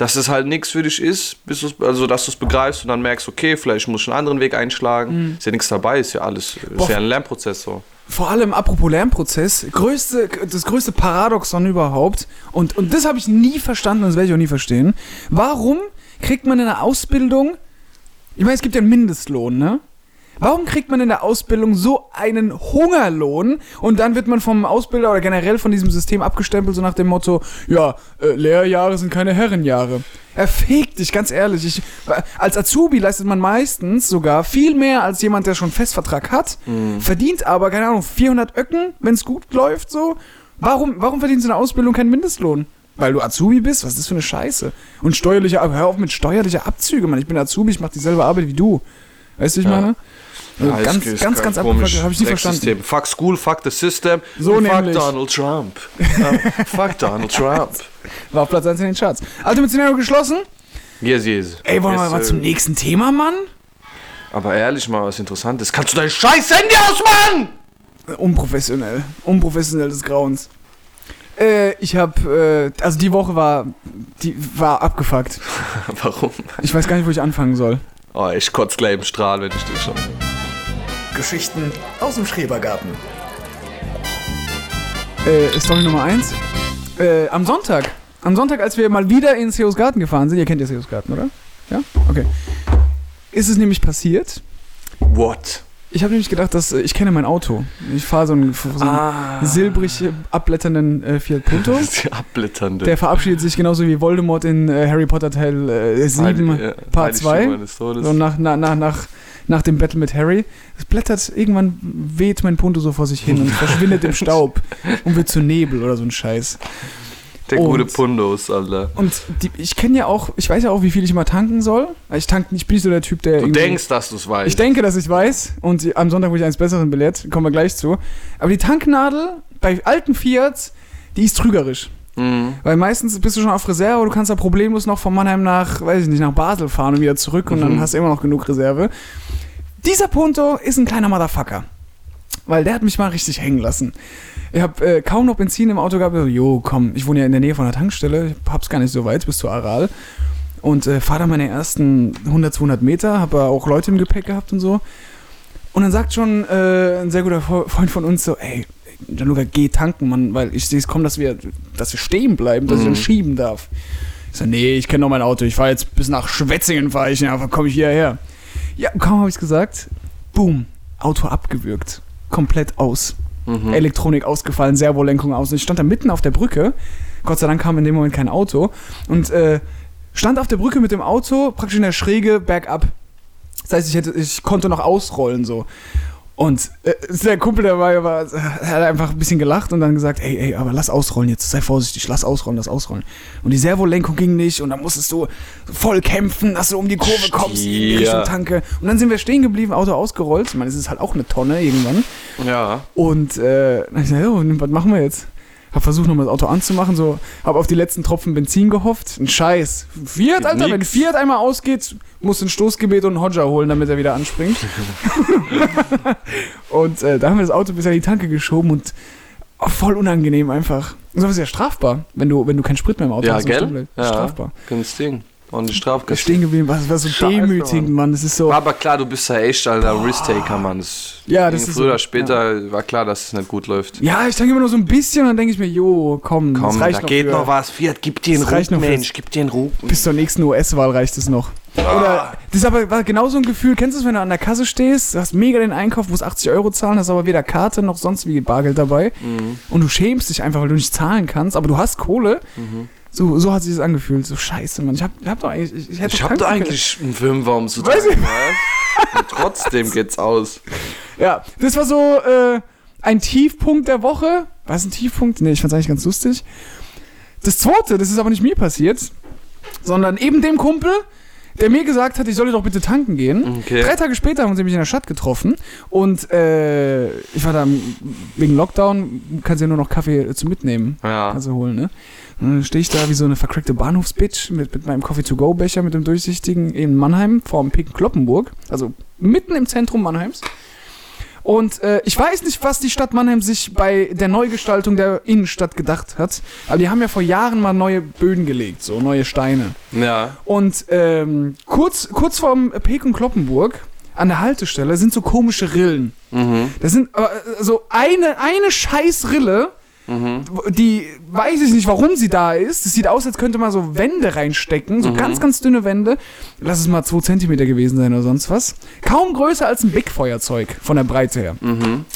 dass es halt nichts für dich ist, also dass du es begreifst und dann merkst, okay, vielleicht muss ich einen anderen Weg einschlagen. Ist ja nichts dabei, ist ja alles, ist Boah. ja ein Lernprozess so. Vor allem apropos Lernprozess, größte, das größte Paradoxon überhaupt, und, und das habe ich nie verstanden und das werde ich auch nie verstehen. Warum kriegt man in der Ausbildung, ich meine, es gibt ja einen Mindestlohn, ne? Warum kriegt man in der Ausbildung so einen Hungerlohn und dann wird man vom Ausbilder oder generell von diesem System abgestempelt, so nach dem Motto, ja, äh, Lehrjahre sind keine Herrenjahre. Er fegt dich, ganz ehrlich. Ich, als Azubi leistet man meistens sogar viel mehr als jemand, der schon Festvertrag hat, verdient aber, keine Ahnung, 400 Öcken, wenn es gut läuft, so. Warum, warum verdienst du in der Ausbildung keinen Mindestlohn? Weil du Azubi bist? Was ist das für eine Scheiße? Und steuerliche, hör auf mit steuerlicher Abzüge, Mann. Ich bin Azubi, ich mach dieselbe Arbeit wie du. Weißt du, ich meine? Ja, ganz, ganz, ist ganz komisch. abgefuckt. Habe ich nie verstanden. System. Fuck school, fuck the system. So und fuck nämlich. Donald Trump. [laughs] Fuck Donald Trump. War auf Platz 1 in den Charts. Ultimate Szenario geschlossen. Yes, yes. Ey, wollen wir Yes, mal äh, zum nächsten Thema, Mann? Aber ehrlich mal, was Interessantes. Kannst du dein scheiß Handy ausmachen? Unprofessionell. Unprofessionell des Grauens. Äh, ich habe, äh, also die Woche war, die war abgefuckt. [laughs] Warum? Ich weiß gar nicht, wo ich anfangen soll. Oh, ich kotze gleich im Strahl, wenn ich das schon. Geschichten aus dem Schrebergarten. Äh, Story Nummer 1. Äh, am Sonntag. Am Sonntag, als wir mal wieder in Seos Garten gefahren sind. Ihr kennt ja Seos Garten, oder? Ja? Okay. Ist es nämlich passiert. What? Ich habe nämlich gedacht, dass äh, ich kenne mein Auto. Ich fahre so einen, so einen Ah. silbrig äh, abblätternden äh, Fiat Punto. [laughs] Abblätternde. Der verabschiedet sich genauso wie Voldemort in äh, Harry Potter Teil äh, 7, Ja, Part Heiligtümer 2. des Todes. So nach, nach, nach, nach, nach dem Battle mit Harry. Es blättert, irgendwann weht mein Punto so vor sich hin und [laughs] verschwindet im Staub und wird zu Nebel oder so ein Scheiß. Der Und- gute Pundos, Alter. Und die, ich kenne ja auch, ich weiß ja auch, wie viel ich immer tanken soll. Ich tank, ich bin nicht so der Typ, der. Du denkst, dass du es weißt. Ich denke, dass ich weiß und am Sonntag wurde ich eines Besseren belehrt, kommen wir gleich zu. Aber die Tanknadel bei alten Fiat, die ist trügerisch. Mhm. Weil meistens bist du schon auf Reserve, du kannst da problemlos noch von Mannheim nach, weiß ich nicht, nach Basel fahren und wieder zurück und dann Mhm. hast du immer noch genug Reserve. Dieser Punto ist ein kleiner Motherfucker. Weil der hat mich mal richtig hängen lassen. Ich habe äh, kaum noch Benzin im Auto gehabt. So, jo, komm, ich wohne ja in der Nähe von der Tankstelle. Ich hab's gar nicht so weit bis zu Aral. Und äh, fahre da meine ersten 100, 200 Meter. Habe auch Leute im Gepäck gehabt und so. Und dann sagt schon äh, ein sehr guter Fre- Freund von uns so, ey, Gianluca, geh tanken, Mann, weil ich sehe es kommen, dass wir, dass wir stehen bleiben, dass ich dann schieben darf. Ich so, nee, ich kenne noch mein Auto. Ich fahre jetzt bis nach Schwetzingen, fahre ich, ja, komme ich hierher. Ja, kaum habe ich es gesagt, boom, Auto abgewürgt. Komplett aus. Elektronik ausgefallen, Servolenkung aus. Und ich stand da mitten auf der Brücke. Gott sei Dank kam in dem Moment kein Auto. Und äh, stand auf der Brücke mit dem Auto, praktisch in der Schräge, bergab. Das heißt, ich, hätte, ich konnte noch ausrollen so. Und äh, der Kumpel dabei war, hat einfach ein bisschen gelacht und dann gesagt, ey, ey, aber lass ausrollen jetzt, sei vorsichtig, lass ausrollen, lass ausrollen. Und die Servolenkung ging nicht und dann musstest du voll kämpfen, dass du um die Kurve kommst, in die. Richtung Tanke. Und dann sind wir stehen geblieben, Auto ausgerollt. Ich meine, es ist halt auch eine Tonne irgendwann. Ja. Und äh, dann ich gesagt, ja, was machen wir jetzt? Hab versucht, nochmal das Auto anzumachen, so, hab auf die letzten Tropfen Benzin gehofft. Ein Scheiß. Fiat, Alter, wenn nix. Fiat einmal ausgeht, musst du ein Stoßgebet und einen Hodger holen, damit er wieder anspringt. [laughs] und äh, da haben wir das Auto bis an die Tanke geschoben und oh, voll unangenehm einfach. Und sowas ist ja strafbar, wenn du, wenn du keinen Sprit mehr im Auto Ja, hast. gell? Ja. Strafbar. Ganz Ding. Und die Strafkasse. stehen geblieben, was war so Scheiße, demütigend, Mann. Das ist so. Aber klar, du bist ja echt, Alter, Risk-Taker, Mann. Das Ja, das ist Früher so, oder später war klar, dass es nicht gut läuft. Ja, ich tanke immer nur so ein bisschen und dann denke ich mir, jo, komm, Komm, das reicht da noch geht für, noch was. Fiat, gib dir einen fürs- Mensch. Gib dir einen Rupen. Bis zur nächsten US-Wahl reicht es noch. Oder, das ist aber war genau so ein Gefühl, kennst du es, wenn du an der Kasse stehst, du hast mega den Einkauf, musst 80 Euro zahlen, hast aber weder Karte noch sonst wie Bargeld dabei und du schämst dich einfach, weil du nicht zahlen kannst, aber du hast Kohle. So, so hat sich das angefühlt. So scheiße, Mann. Ich hab, hab doch eigentlich. Ich, ich, Ich doch hab tanken eigentlich einen Fünfer, um zu was? Und trotzdem [laughs] geht's aus. können. Ja, das war so äh, ein Tiefpunkt der Woche. War es ein Tiefpunkt? Nee, ich fand's eigentlich ganz lustig. Das zweite, das ist aber nicht mir passiert, sondern eben dem Kumpel, der mir gesagt hat, ich solle doch bitte tanken gehen. Okay. Drei Tage später haben sie mich in der Stadt getroffen und äh, ich war da wegen Lockdown, kannst ja nur noch Kaffee äh, zu mitnehmen. Ja. Kannst du holen, ne? Und dann stehe ich da wie so eine vercrackte Bahnhofsbitch mit, mit meinem Coffee-to-go-Becher mit dem durchsichtigen in Mannheim vorm Piken Kloppenburg, also mitten im Zentrum Mannheims. Und äh, ich weiß nicht, was die Stadt Mannheim sich bei der Neugestaltung der Innenstadt gedacht hat, aber die haben ja vor Jahren mal neue Böden gelegt, so neue Steine. Ja. Und ähm, kurz, kurz vorm Pekun Kloppenburg an der Haltestelle sind so komische Rillen. Das sind äh, so eine, eine scheiß Rille, die weiß ich nicht, warum sie da ist. Es sieht aus, als könnte man so Wände reinstecken, so ganz, ganz dünne Wände. Lass es mal zwei Zentimeter gewesen sein oder sonst was. Kaum größer als ein Big-Feuerzeug von der Breite her.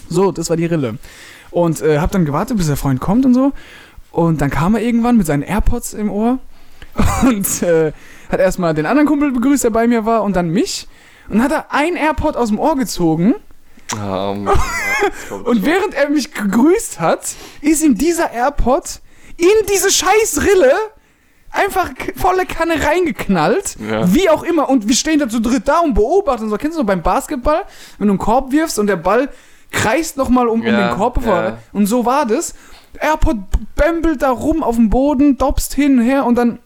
So, das war die Rille. Und äh, hab dann gewartet, bis der Freund kommt und so. Und dann kam er irgendwann mit seinen AirPods im Ohr [laughs] und äh, hat erstmal den anderen Kumpel begrüßt, der bei mir war, und dann mich. Und hat er ein AirPod aus dem Ohr gezogen. Ähm, [laughs] Und während er mich gegrüßt hat, ist ihm dieser AirPod in diese scheiß Rille einfach volle Kanne reingeknallt. Ja. Wie auch immer. Und wir stehen da zu dritt da und beobachten so. Kennst du so beim Basketball, wenn du einen Korb wirfst und der Ball kreist nochmal um, um Ja, den Korb ja. Und so war das. AirPod bämbelt da rum auf dem Boden, dopst hin und her und dann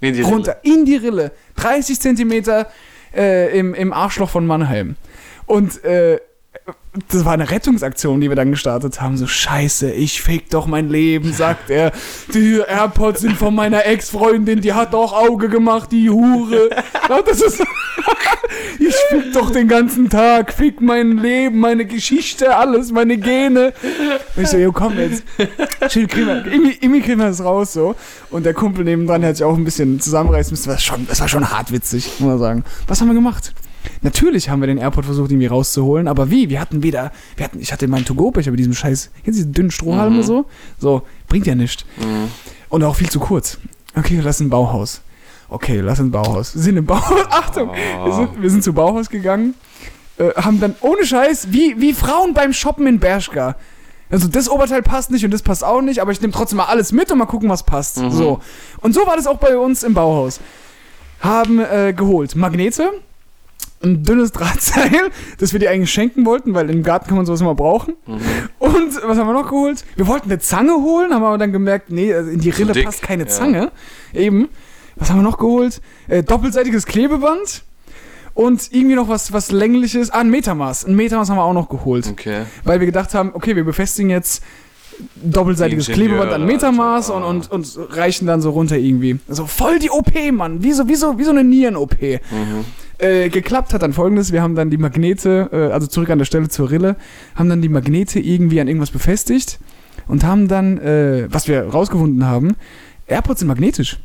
in die runter in die Rille. 30 Zentimeter äh, im, im Arschloch von Mannheim. Und äh, das war eine Rettungsaktion, die wir dann gestartet haben. So, scheiße, ich fick doch mein Leben, sagt er. Die AirPods sind von meiner Ex-Freundin, die hat doch Auge gemacht, die Hure. Das ist [laughs] ich fick doch den ganzen Tag, fick mein Leben, meine Geschichte, alles, meine Gene. Und ich so, jo, komm jetzt. Chill, kriegen wir, irgendwie, kriegen wir das raus, so. Und der Kumpel nebendran hat sich auch ein bisschen zusammenreißen müssen. Das war schon, das war schon hart witzig, muss man sagen. Was haben wir gemacht? Natürlich haben wir den AirPod versucht, irgendwie rauszuholen, aber wie? Wir hatten weder, wir hatten, ich hatte meinen To-Go-Becher mit diesem scheiß, kennst du diese dünnen Strohhalme so? So, bringt ja nichts. Und auch viel zu kurz. Okay, lass ein Bauhaus. Okay, lass ein Bauhaus. Wir sind im Bauhaus. [laughs] Achtung! Wir, sind, wir sind zu Bauhaus gegangen. Äh, haben dann ohne Scheiß, wie, wie Frauen beim Shoppen in Bershka. Also das Oberteil passt nicht und das passt auch nicht, aber ich nehme trotzdem mal alles mit und mal gucken, was passt. So. Und so war das auch bei uns im Bauhaus. Haben äh, geholt Magnete, ein dünnes Drahtseil, [laughs] das wir dir eigentlich schenken wollten, weil im Garten kann man sowas immer brauchen. Und was haben wir noch geholt? Wir wollten eine Zange holen, haben aber dann gemerkt, nee, also in die Rille passt keine ja. Zange. Eben. Was haben wir noch geholt? Äh, doppelseitiges Klebeband und irgendwie noch was, was längliches. Ah, ein Metamaß. Ein Metamaß haben wir auch noch geholt. Okay. Weil wir gedacht haben, okay, wir befestigen jetzt doppelseitiges Ingenieur, Klebeband an Metamaß und, und, und reichen dann so runter irgendwie. Also voll die OP, Mann. Wie so, wie so, wie so eine Nieren-OP. Äh, geklappt hat dann folgendes, wir haben dann die Magnete, äh, also zurück an der Stelle zur Rille, haben dann die Magnete irgendwie an irgendwas befestigt und haben dann, äh, was wir rausgefunden haben, AirPods sind magnetisch.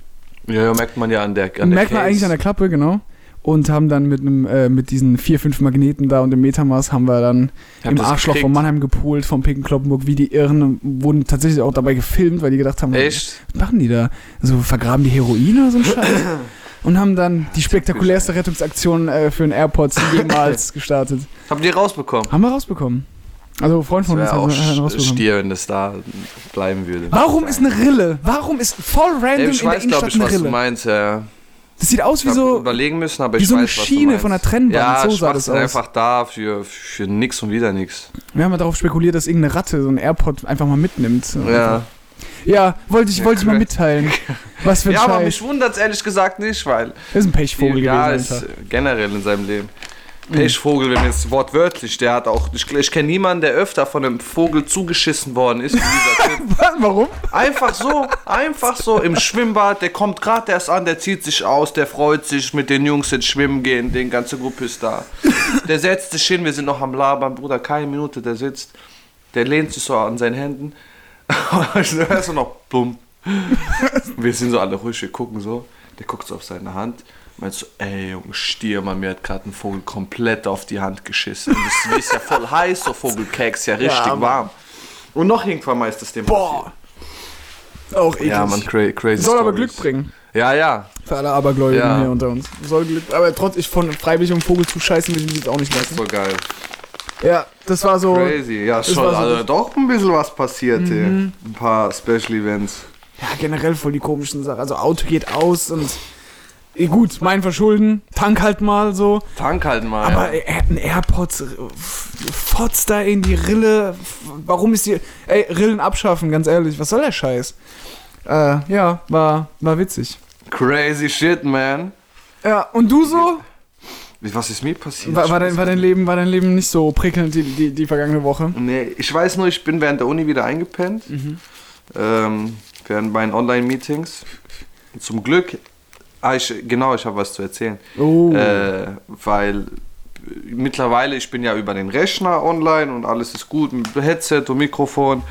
Ja, ja, merkt man ja an der, an der Merkt man Case. eigentlich an der Klappe, genau. Und haben dann mit einem, äh, mit diesen vier, fünf Magneten da und dem Metamaß haben wir dann Habt im Arschloch gekriegt? von Mannheim gepoolt, vom Picken Kloppenburg, wie die Irren wurden tatsächlich auch dabei gefilmt, weil die gedacht haben, Echt? was machen die da? So vergraben die Heroin oder so ein Scheiß? [clears throat] Und haben dann die spektakulärste Rettungsaktion äh, für einen AirPods [laughs] jemals gestartet. Habt ihr rausbekommen? Haben wir rausbekommen. Also Freund von uns hat auch rausbekommen. Stier, wenn das da bleiben würde. Warum ist eine Rille? Warum ist voll random Ey, in ich der weiß, glaube Innenstadt ich, eine was du Rille? meinst, ja. Das sieht aus Ich wie so, überlegen müssen, aber wie ich so eine weiß, Schiene von einer Trennwand. Ja, so sah das aus. einfach da für, für nix und wieder nix. Wir haben ja darauf spekuliert, dass irgendeine Ratte so einen AirPod einfach mal mitnimmt. Ja. Ja, wollte ich, wollte ich mal mitteilen. Was für ein Ja, aber Scheiß. mich wundert es ehrlich gesagt nicht, weil Das ist ein Pechvogel ja, gewesen. ist Alter. äh, generell in seinem Leben. Pechvogel, wenn jetzt wortwörtlich, der hat auch, ich, ich kenne niemanden, der öfter von einem Vogel zugeschissen worden ist wie dieser Typ. [laughs] Was? Warum? Einfach so, einfach so im Schwimmbad, der kommt gerade erst an, der zieht sich aus, der freut sich mit den Jungs ins Schwimmen gehen, die ganze Gruppe ist da. Der setzt sich hin, wir sind noch am Labern, Bruder, keine Minute, der sitzt, der lehnt sich so an seinen Händen. Und [laughs] dann hörst du noch bumm. Wir sind so alle ruhig, wir gucken so. Der guckt so auf seine Hand. Meinst so, ey Junge, Stier, man, mir hat gerade ein Vogel komplett auf die Hand geschissen. Das ist ja voll heiß, so Vogelkeks, ja richtig Mann. warm. Und noch irgendwann mal ist das dem Boah. Auch eklig. ja, man, cra crazy Soll aber Stories. Glück bringen. Ja, ja. Für alle Abergläubigen Ja. hier unter uns. Soll Glück. Aber trotz ich von freiwillig um Vogel zu scheißen, will ich jetzt auch nicht lassen. Voll geil. Ja, das war so. Crazy. Ja, schon. so- also doch ein bisschen was passiert hier. Ein paar Special Events. Ja, generell voll die komischen Sachen. Also Auto geht aus und eh, gut, mein Verschulden, tank halt mal so. Tank halt mal. Aber ja. er hat einen AirPods, äh, fotzt da in die Rille. Warum ist die. Ey, Rillen abschaffen, ganz ehrlich, was soll der Scheiß? Äh, ja, war, war witzig. Crazy shit, man. Ja, und du so? Was ist mir passiert? War, war, dein, war, dein Leben, war dein Leben nicht so prickelnd die, die, die vergangene Woche? Nee, ich weiß nur, ich bin während der Uni wieder eingepennt. Ähm, während meinen Online-Meetings. Zum Glück. Ah, ich, genau, ich habe was zu erzählen. Oh. Äh, weil mittlerweile, ich bin ja über den Rechner online und alles ist gut mit Headset und Mikrofon.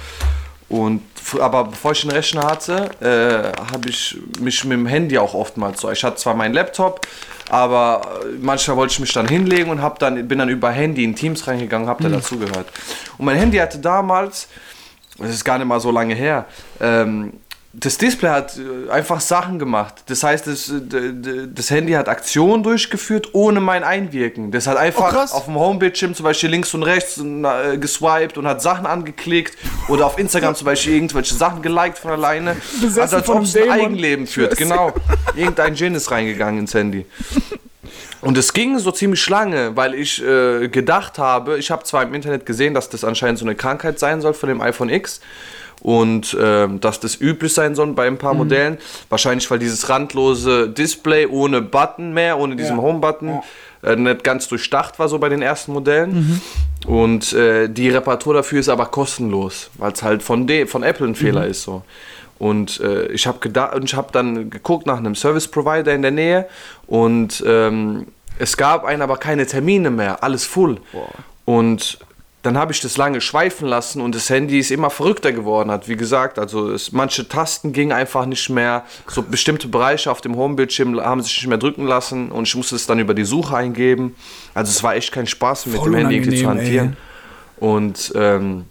Und, aber bevor ich den Rechner hatte, äh, habe ich mich mit dem Handy auch oftmals so. Ich hatte zwar meinen Laptop, aber äh, manchmal wollte ich mich dann hinlegen und hab dann, bin dann über Handy in Teams reingegangen, habe da dazugehört. Und mein Handy hatte damals, das ist gar nicht mal so lange her, ähm, das Display hat äh, einfach Sachen gemacht. Das heißt, das, äh, das Handy hat Aktionen durchgeführt ohne mein Einwirken. Das hat einfach Oh, auf dem Homebildschirm zum Beispiel links und rechts äh, geswiped und hat Sachen angeklickt oder auf Instagram zum Beispiel irgendwelche Sachen geliked von alleine. Besessen also als ob es ein. Eigenleben führt, [laughs] genau. Irgendein Gin ist reingegangen ins Handy. Und es ging so ziemlich lange, weil ich äh, gedacht habe, ich habe zwar im Internet gesehen, dass das anscheinend so eine Krankheit sein soll von dem iPhone X und ähm, dass das üblich sein soll bei ein Mhm. paar Modellen. Wahrscheinlich, weil dieses randlose Display ohne Button mehr, ohne diesen Ja. Home-Button, äh, nicht ganz durchdacht war so bei den ersten Modellen. Mhm. Und äh, die Reparatur dafür ist aber kostenlos, weil es halt von, de von Apple ein Mhm. Fehler ist so. Und äh, ich habe habe dann geguckt nach einem Service Provider in der Nähe und ähm, es gab einen, aber keine Termine mehr, alles full. Und dann habe ich das lange schweifen lassen und das Handy ist immer verrückter geworden hat. Wie gesagt, also es, manche Tasten gingen einfach nicht mehr. So bestimmte Bereiche auf dem Homebildschirm haben sich nicht mehr drücken lassen und ich musste es dann über die Suche eingeben. Also es war echt kein Spaß mit Voll dem Handy zu hantieren. Und ähm,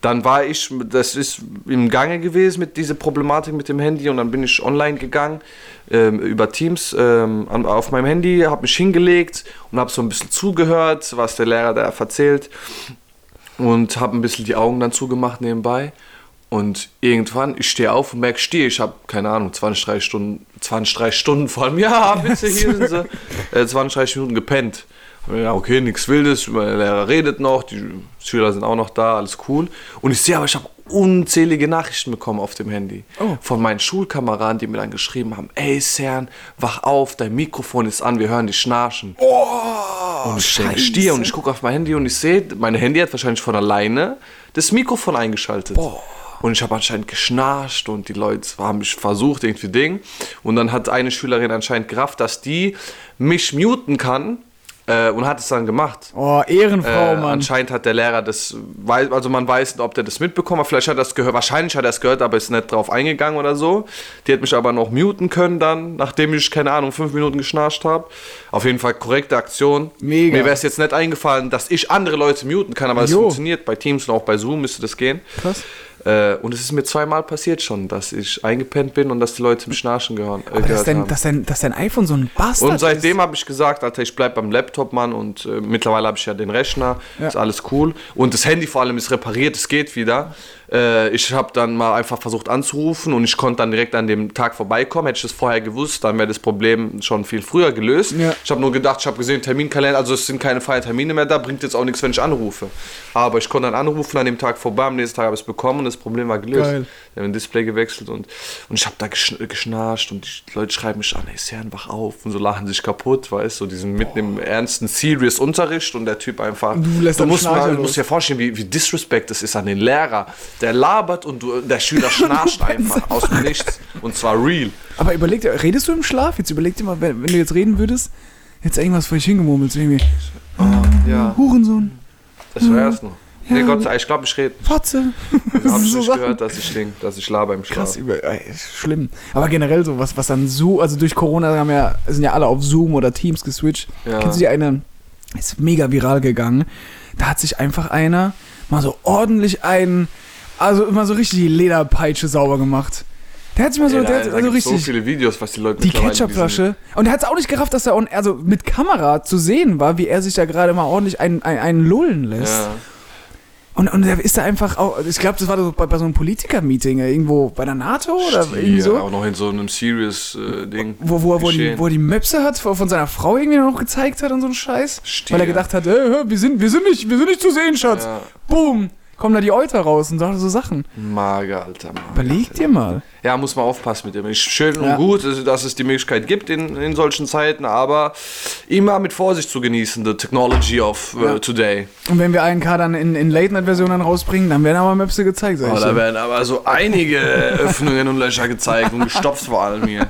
dann war ich, das ist im Gange gewesen mit dieser Problematik mit dem Handy und dann bin ich online gegangen ähm, über Teams ähm, auf meinem Handy, habe mich hingelegt und habe so ein bisschen zugehört, was der Lehrer da erzählt und habe ein bisschen die Augen dann zugemacht nebenbei. Und irgendwann, ich stehe auf und merke, stehe, ich habe, keine Ahnung, 20, 30 Stunden, 20, 30 Stunden vor allem, ja, bitte, hier sind sie, äh, 20, 30 Minuten gepennt. Ja, okay, nichts Wildes, mein Lehrer redet noch, die Schüler sind auch noch da, alles cool. Und ich sehe aber, ich habe unzählige Nachrichten bekommen auf dem Handy. Oh. Von meinen Schulkameraden, die mir dann geschrieben haben, ey Cern, wach auf, dein Mikrofon ist an, wir hören dich schnarchen. und ich denke, stier und ich gucke auf mein Handy und ich sehe, mein Handy hat wahrscheinlich von alleine das Mikrofon eingeschaltet. Und ich habe anscheinend geschnarcht und die Leute haben mich versucht, irgendwie Ding. Und dann hat eine Schülerin anscheinend gerafft, dass die mich muten kann äh, und hat es dann gemacht. Oh, Ehrenfrau, Äh, Mann. anscheinend hat der Lehrer das, also man weiß nicht, ob der das mitbekommen hat. Vielleicht hat er das gehört, wahrscheinlich hat er es gehört, aber ist nicht drauf eingegangen oder so. Die hat mich aber noch muten können dann, nachdem ich, keine Ahnung, fünf Minuten geschnarcht habe. Auf jeden Fall korrekte Aktion. Mega. Mir wäre es jetzt nicht eingefallen, dass ich andere Leute muten kann, aber es funktioniert. Bei Teams und auch bei Zoom müsste das gehen. Krass. Äh, und es ist mir zweimal passiert schon, dass ich eingepennt bin und dass die Leute im Schnarchen gehören, äh, Aber dass gehört dein, haben. dass, dein, dass dein iPhone so ein Bastard Und seitdem habe ich gesagt, Alter, ich bleib beim Laptop, Mann. Und äh, mittlerweile habe ich ja den Rechner. Ja. Ist alles cool. Und das Handy vor allem ist repariert, es geht wieder. Äh, ich habe dann mal einfach versucht anzurufen und ich konnte dann direkt an dem Tag vorbeikommen. Hätte ich das vorher gewusst, dann wäre das Problem schon viel früher gelöst. Ja. Ich habe nur gedacht, ich habe gesehen, Terminkalender, also es sind keine freien Termine mehr da, bringt jetzt auch nichts, wenn ich anrufe. Aber ich konnte dann anrufen an dem Tag vorbei, am nächsten Tag habe ich es bekommen und das Problem war gelöst. Geil. Wir haben ein Display gewechselt und, und ich habe da geschn geschnarcht und die Leute schreiben mich an, hey Cern, wach auf und so lachen sich kaputt, weißt du, die sind mitten im ernsten, serious Unterricht und der Typ einfach, Du lässt dann musst, mal, du musst dir vorstellen, wie, wie disrespect es ist an den Lehrer, der labert und du, der Schüler schnarcht [laughs] einfach aus dem Nichts und zwar real. Aber überleg dir, redest du im Schlaf? Jetzt überleg dir mal, wenn, wenn du jetzt reden würdest, jetzt irgendwas vor dich hingemurmelt, so irgendwie, Ja, Hurensohn, das wär's noch. Ja. Nee, Gott sei Dank, ich glaube, ich rede. Fotze. Ich [laughs] so nicht Sachen. gehört, dass ich denk, dass ich laber im Schlaf. Krass, über, ey, schlimm. Aber generell so, was, was dann so, also durch Corona haben ja, sind ja alle auf Zoom oder Teams geswitcht. Ja. Kennst du die eine, ist mega viral gegangen. Da hat sich einfach einer mal so ordentlich einen, also immer so richtig die Lederpeitsche sauber gemacht. Der hat sich mal so, Ey, der hat, also gibt's so richtig. viele Videos, was die Leute die Ketchupflasche. Und er hat es auch nicht gerafft, dass er on, also mit Kamera zu sehen war, wie er sich da gerade mal ordentlich einen, einen, einen lullen lässt. Ja. Und, und er ist da einfach auch, ich glaube, das war so bei, bei so einem Politiker-Meeting äh, irgendwo bei der NATO oder irgendwie Ja, so. auch noch in so einem Serious-Ding. Wo, wo, er- wo, die, wo er die Möpse hat, von seiner Frau irgendwie noch gezeigt hat und so ein Scheiß. Stier. Weil er gedacht hat, äh, wir, sind, wir, sind nicht, wir sind nicht zu sehen, Schatz. Ja. Boom, kommen da die Euter raus und sagen so Sachen. Mager, Alter. Mager. Überleg dir mal. Ja, muss man aufpassen mit dem. Ist schön Ja. und gut, dass- es die Möglichkeit gibt in, in solchen Zeiten, aber immer mit Vorsicht zu genießen, the technology of uh, Ja. today. Und wenn wir einen K dann in, in Late-Night-Versionen rausbringen, dann werden aber Möpse gezeigt, sag Oh, ich da werden aber so einige [laughs] Öffnungen und Löcher gezeigt und gestopft vor allem hier.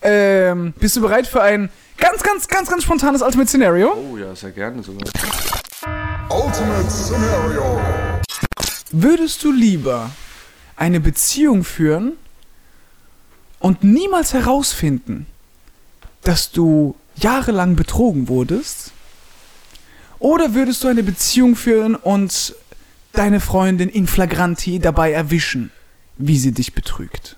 Ähm, bist du bereit für ein ganz, ganz, ganz, ganz spontanes Ultimate Scenario? Oh ja, sehr gerne sogar. Ultimate Scenario. Würdest du lieber eine Beziehung führen und niemals herausfinden, dass du jahrelang betrogen wurdest? Oder würdest du eine Beziehung führen und deine Freundin in flagranti dabei erwischen, wie sie dich betrügt?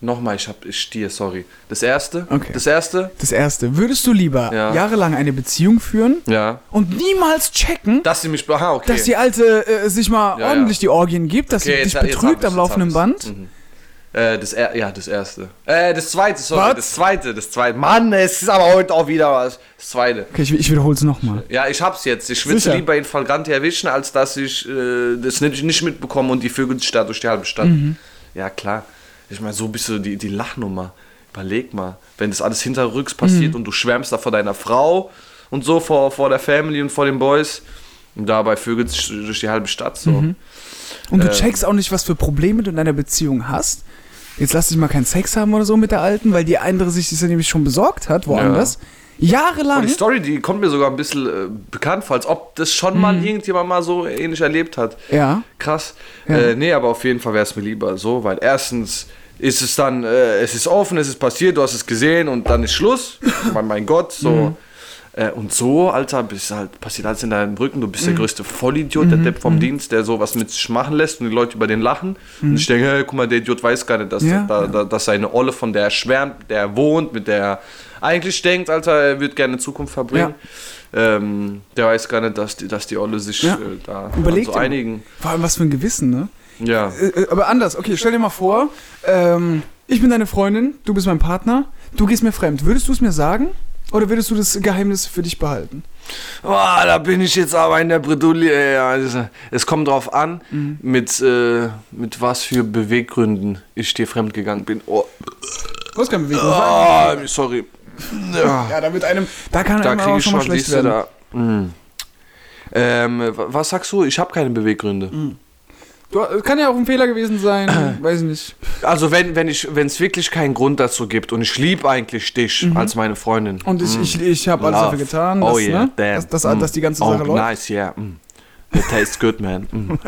Nochmal, ich hab ich Stier, sorry. Das erste? Okay. Das erste? Das erste, würdest du lieber Ja. jahrelang eine Beziehung führen Ja. und niemals checken, Dass sie mich. Aha, okay. dass die Alte äh, sich mal Ja, ordentlich die Orgien gibt, dass Okay, sie dich jetzt- jetzt betrügt hab am jetzt laufenden. Band? Mhm. Äh, das er ja, das erste. Äh, das zweite, sorry, Was? das zweite, das zweite. Mann, es ist aber heute auch wieder was. Das zweite. Okay, ich, ich wiederhole es nochmal. Ja, ich hab's jetzt. Ich würde lieber in Flagrante erwischen, als dass ich äh, das nicht, nicht mitbekomme und die Vögel sich da durch die halbe Stadt. Mhm. Ja, klar. Ich meine, so bist du die, die Lachnummer. Überleg mal, wenn das alles hinterrücks passiert Mhm. und du schwärmst da vor deiner Frau und so, vor, vor der Family und vor den Boys. Und dabei vögelt sich durch die halbe Stadt so. Und du Ähm. checkst auch nicht, was für Probleme du in deiner Beziehung hast. Jetzt lass dich mal keinen Sex haben oder so mit der Alten, weil die andere sich das ja nämlich schon besorgt hat, woanders. Jahrelang. Und die Story, die kommt mir sogar ein bisschen äh, bekannt vor, als ob das schon mal irgendjemand mal so ähnlich erlebt hat. Ja. Krass. Ja. Äh, nee, aber auf jeden Fall wäre es mir lieber so, weil erstens ist es dann, äh, es ist offen, es ist passiert, du hast es gesehen und dann ist Schluss. [laughs] mein, mein Gott, so. Äh, und so, Alter, bist halt, passiert alles in deinen Brücken. Du bist der größte Vollidiot, der Depp vom Dienst, der sowas mit sich machen lässt und die Leute über den lachen. Und ich denke, hey, guck mal, der Idiot weiß gar nicht, dass, Ja. da, da, dass seine Olle, von der er schwärmt, der er wohnt, mit der er eigentlich denkt, Alter, er wird gerne Zukunft verbringen. Ähm, der weiß gar nicht, dass die, dass die Olle sich Ja. äh, da Überleg so mal. einigen. Vor allem was für ein Gewissen, ne? Ja. Äh, äh, aber anders, okay, stell dir mal vor, ähm, ich bin deine Freundin, du bist mein Partner, du gehst mir fremd. Würdest du es mir sagen? Oder würdest du das Geheimnis für dich behalten? Boah, da bin ich jetzt aber in der Bredouille. Ja, also, es kommt drauf an, mit, äh, mit was für Beweggründen ich dir fremdgegangen bin. Oh, hast keinen Bewegung. oh sorry. Ja, Ja, da wird einem, da kann da einem auch ich schon mal schlecht werden. da. Mm. Ähm, wa- was sagst du? Ich habe keine Beweggründe. Äh, kann ja auch ein Fehler gewesen sein, [clears throat] weiß ich nicht. Also wenn wenn ich wenn es wirklich keinen Grund dazu gibt und ich liebe eigentlich dich als meine Freundin. Mhm. Und ich, ich, ich habe alles dafür getan, oh dass, yeah, ne, dass, dass, Mm. dass die ganze oh, Sache läuft. nice, yeah. Mm. It tastes good, man. Mm.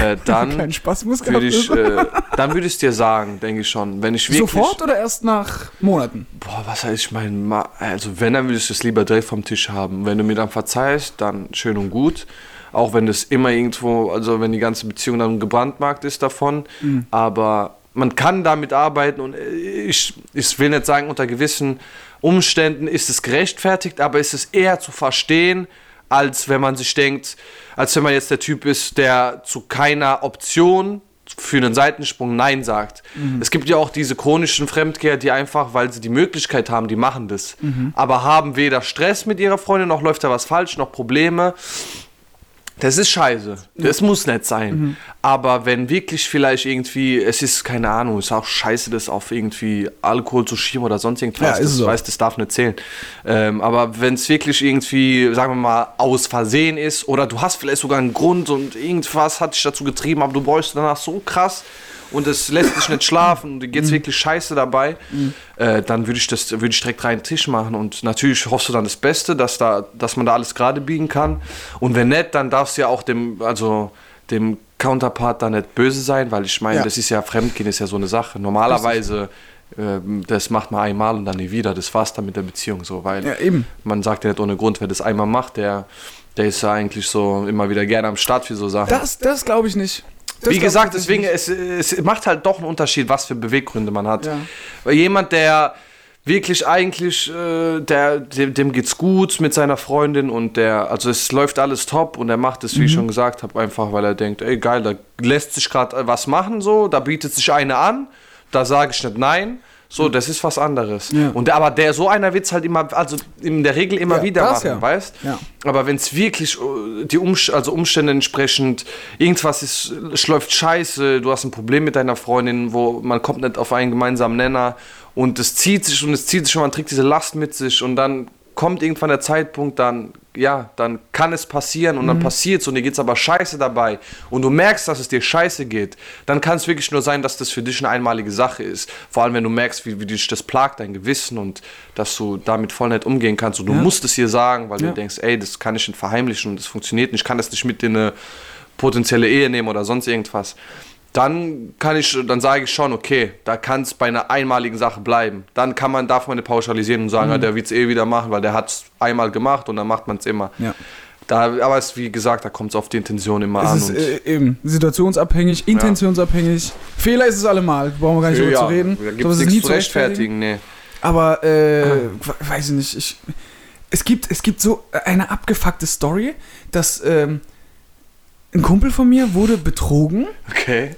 äh, dann [laughs] Spaß muss würde gehabt ich, äh, dann würde ich es dir sagen, denke ich schon. Wenn ich wirklich, Sofort oder erst nach Monaten? Boah, was heißt, ich meine, also wenn, dann würde ich das lieber direkt vom Tisch haben. Wenn du mir dann verzeihst, dann schön und gut. Auch wenn das immer irgendwo, also wenn die ganze Beziehung dann gebrandmarkt ist davon. Aber man kann damit arbeiten und äh, ich, ich will nicht sagen, unter gewissen Umständen ist es gerechtfertigt, aber ist es eher zu verstehen, als wenn man sich denkt, als wenn man jetzt der Typ ist, der zu keiner Option für einen Seitensprung Nein sagt. Es gibt ja auch diese chronischen Fremdgeher, die einfach, weil sie die Möglichkeit haben, die machen das. Aber haben weder Stress mit ihrer Freundin, noch läuft da was falsch, noch Probleme. Das ist scheiße. Das muss nicht sein. Aber wenn wirklich vielleicht irgendwie, es ist, keine Ahnung, ist auch scheiße, das auf irgendwie Alkohol zu schieben oder sonst irgendwas. Ja, ist das so. weiß, das darf nicht zählen. Ähm, aber wenn es wirklich irgendwie, sagen wir mal, aus Versehen ist oder du hast vielleicht sogar einen Grund und irgendwas hat dich dazu getrieben, aber du bräuchst danach so krass und es lässt dich nicht schlafen und dir geht's wirklich scheiße dabei, äh, dann würde ich das würde ich direkt rein Tisch machen und natürlich hoffst du dann das Beste, dass da dass man da alles gerade biegen kann und wenn nicht, dann darfst du ja auch dem also dem Counterpart da nicht böse sein, weil ich meine, Ja. das ist ja Fremdgehen ist ja so eine Sache. Normalerweise ähm, das macht man einmal und dann nie wieder. Das war's dann mit der Beziehung so, weil Ja, eben. man sagt ja nicht ohne Grund, wer das einmal macht, der der ist ja eigentlich so immer wieder gerne am Start für so Sachen. Das, das glaube ich nicht. Wie gesagt, deswegen, es, es macht halt doch einen Unterschied, was für Beweggründe man hat. Ja. Weil jemand, der wirklich eigentlich, äh, der, dem, dem geht's gut mit seiner Freundin und der, also es läuft alles top und er macht es, wie Mhm. ich schon gesagt habe, einfach weil er denkt, ey geil, da lässt sich gerade was machen so, da bietet sich eine an, da sage ich nicht nein. So, das ist was anderes. Ja. Und aber der so einer wird's halt immer, also in der Regel immer Ja, wieder machen, ja. weißt? Aber wenn es wirklich äh, die Umst also Umstände entsprechend, irgendwas ist, läuft scheiße, du hast ein Problem mit deiner Freundin, wo man kommt nicht auf einen gemeinsamen Nenner und es zieht sich und es zieht sich und man trägt diese Last mit sich und dann kommt irgendwann der Zeitpunkt, dann, ja, dann kann es passieren und dann passiert's und dir geht's aber scheiße dabei und du merkst, dass es dir scheiße geht, dann kann es wirklich nur sein, dass das für dich eine einmalige Sache ist. Vor allem, wenn du merkst, wie, wie dich das plagt, dein Gewissen und dass du damit voll nicht umgehen kannst und du musst es hier sagen, weil Ja. du denkst, ey, das kann ich nicht verheimlichen und das funktioniert nicht, ich kann das nicht mit in eine potenzielle Ehe nehmen oder sonst irgendwas. Dann kann ich, dann sage ich schon, okay, da kann es bei einer einmaligen Sache bleiben. Dann kann man, darf man nicht pauschalisieren und sagen, Mhm. ja, der wird es eh wieder machen, weil der hat es einmal gemacht und dann macht man es immer. Ja. Da, aber es, wie gesagt, da kommt es auf die Intention immer an. Es ist und äh, eben situationsabhängig, intentionsabhängig. Fehler ist es allemal, brauchen wir gar nicht drüber zu reden. Da gibt es ist nichts zu rechtfertigen. nee. Aber, äh, we- weiß ich nicht, ich, es, gibt, es gibt so eine abgefuckte Story, dass ähm, ein Kumpel von mir wurde betrogen, Okay.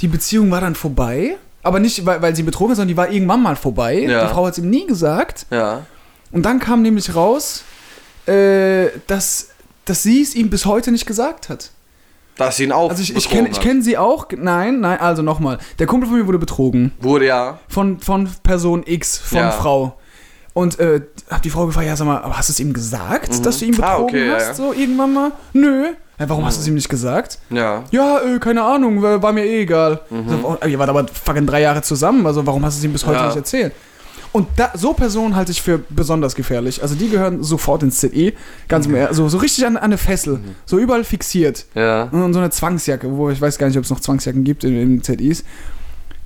Die Beziehung war dann vorbei, aber nicht, weil, weil sie betrogen ist, sondern die war irgendwann mal vorbei. Ja. Die Frau hat es ihm nie gesagt. Ja. Und dann kam nämlich raus, äh, dass, dass sie es ihm bis heute nicht gesagt hat. Dass ihn auch Also ich, ich kenne kenn sie auch. Nein, nein, also nochmal. Der Kumpel von mir wurde betrogen. Wurde ja. Von, von Person X, von Ja. Frau. Und äh, hab die Frau gefragt, ja, sag mal, aber hast du es ihm gesagt, dass du ihn Ah, betrogen okay, ja, hast? ja. So irgendwann mal? Nö. Warum hast du es ihm nicht gesagt? Ja. Ja, äh, keine Ahnung, war, war mir eh egal. So, oh, ihr wart aber fucking drei Jahre zusammen, also warum hast du es ihm bis heute Ja. nicht erzählt? Und da, so Personen halte ich für besonders gefährlich. Also die gehören sofort ins ZE, ganz im Ernst. so, so richtig an, an eine Fessel, so überall fixiert. Ja. Und so eine Zwangsjacke, wo ich weiß gar nicht, ob es noch Zwangsjacken gibt in, in ZIs.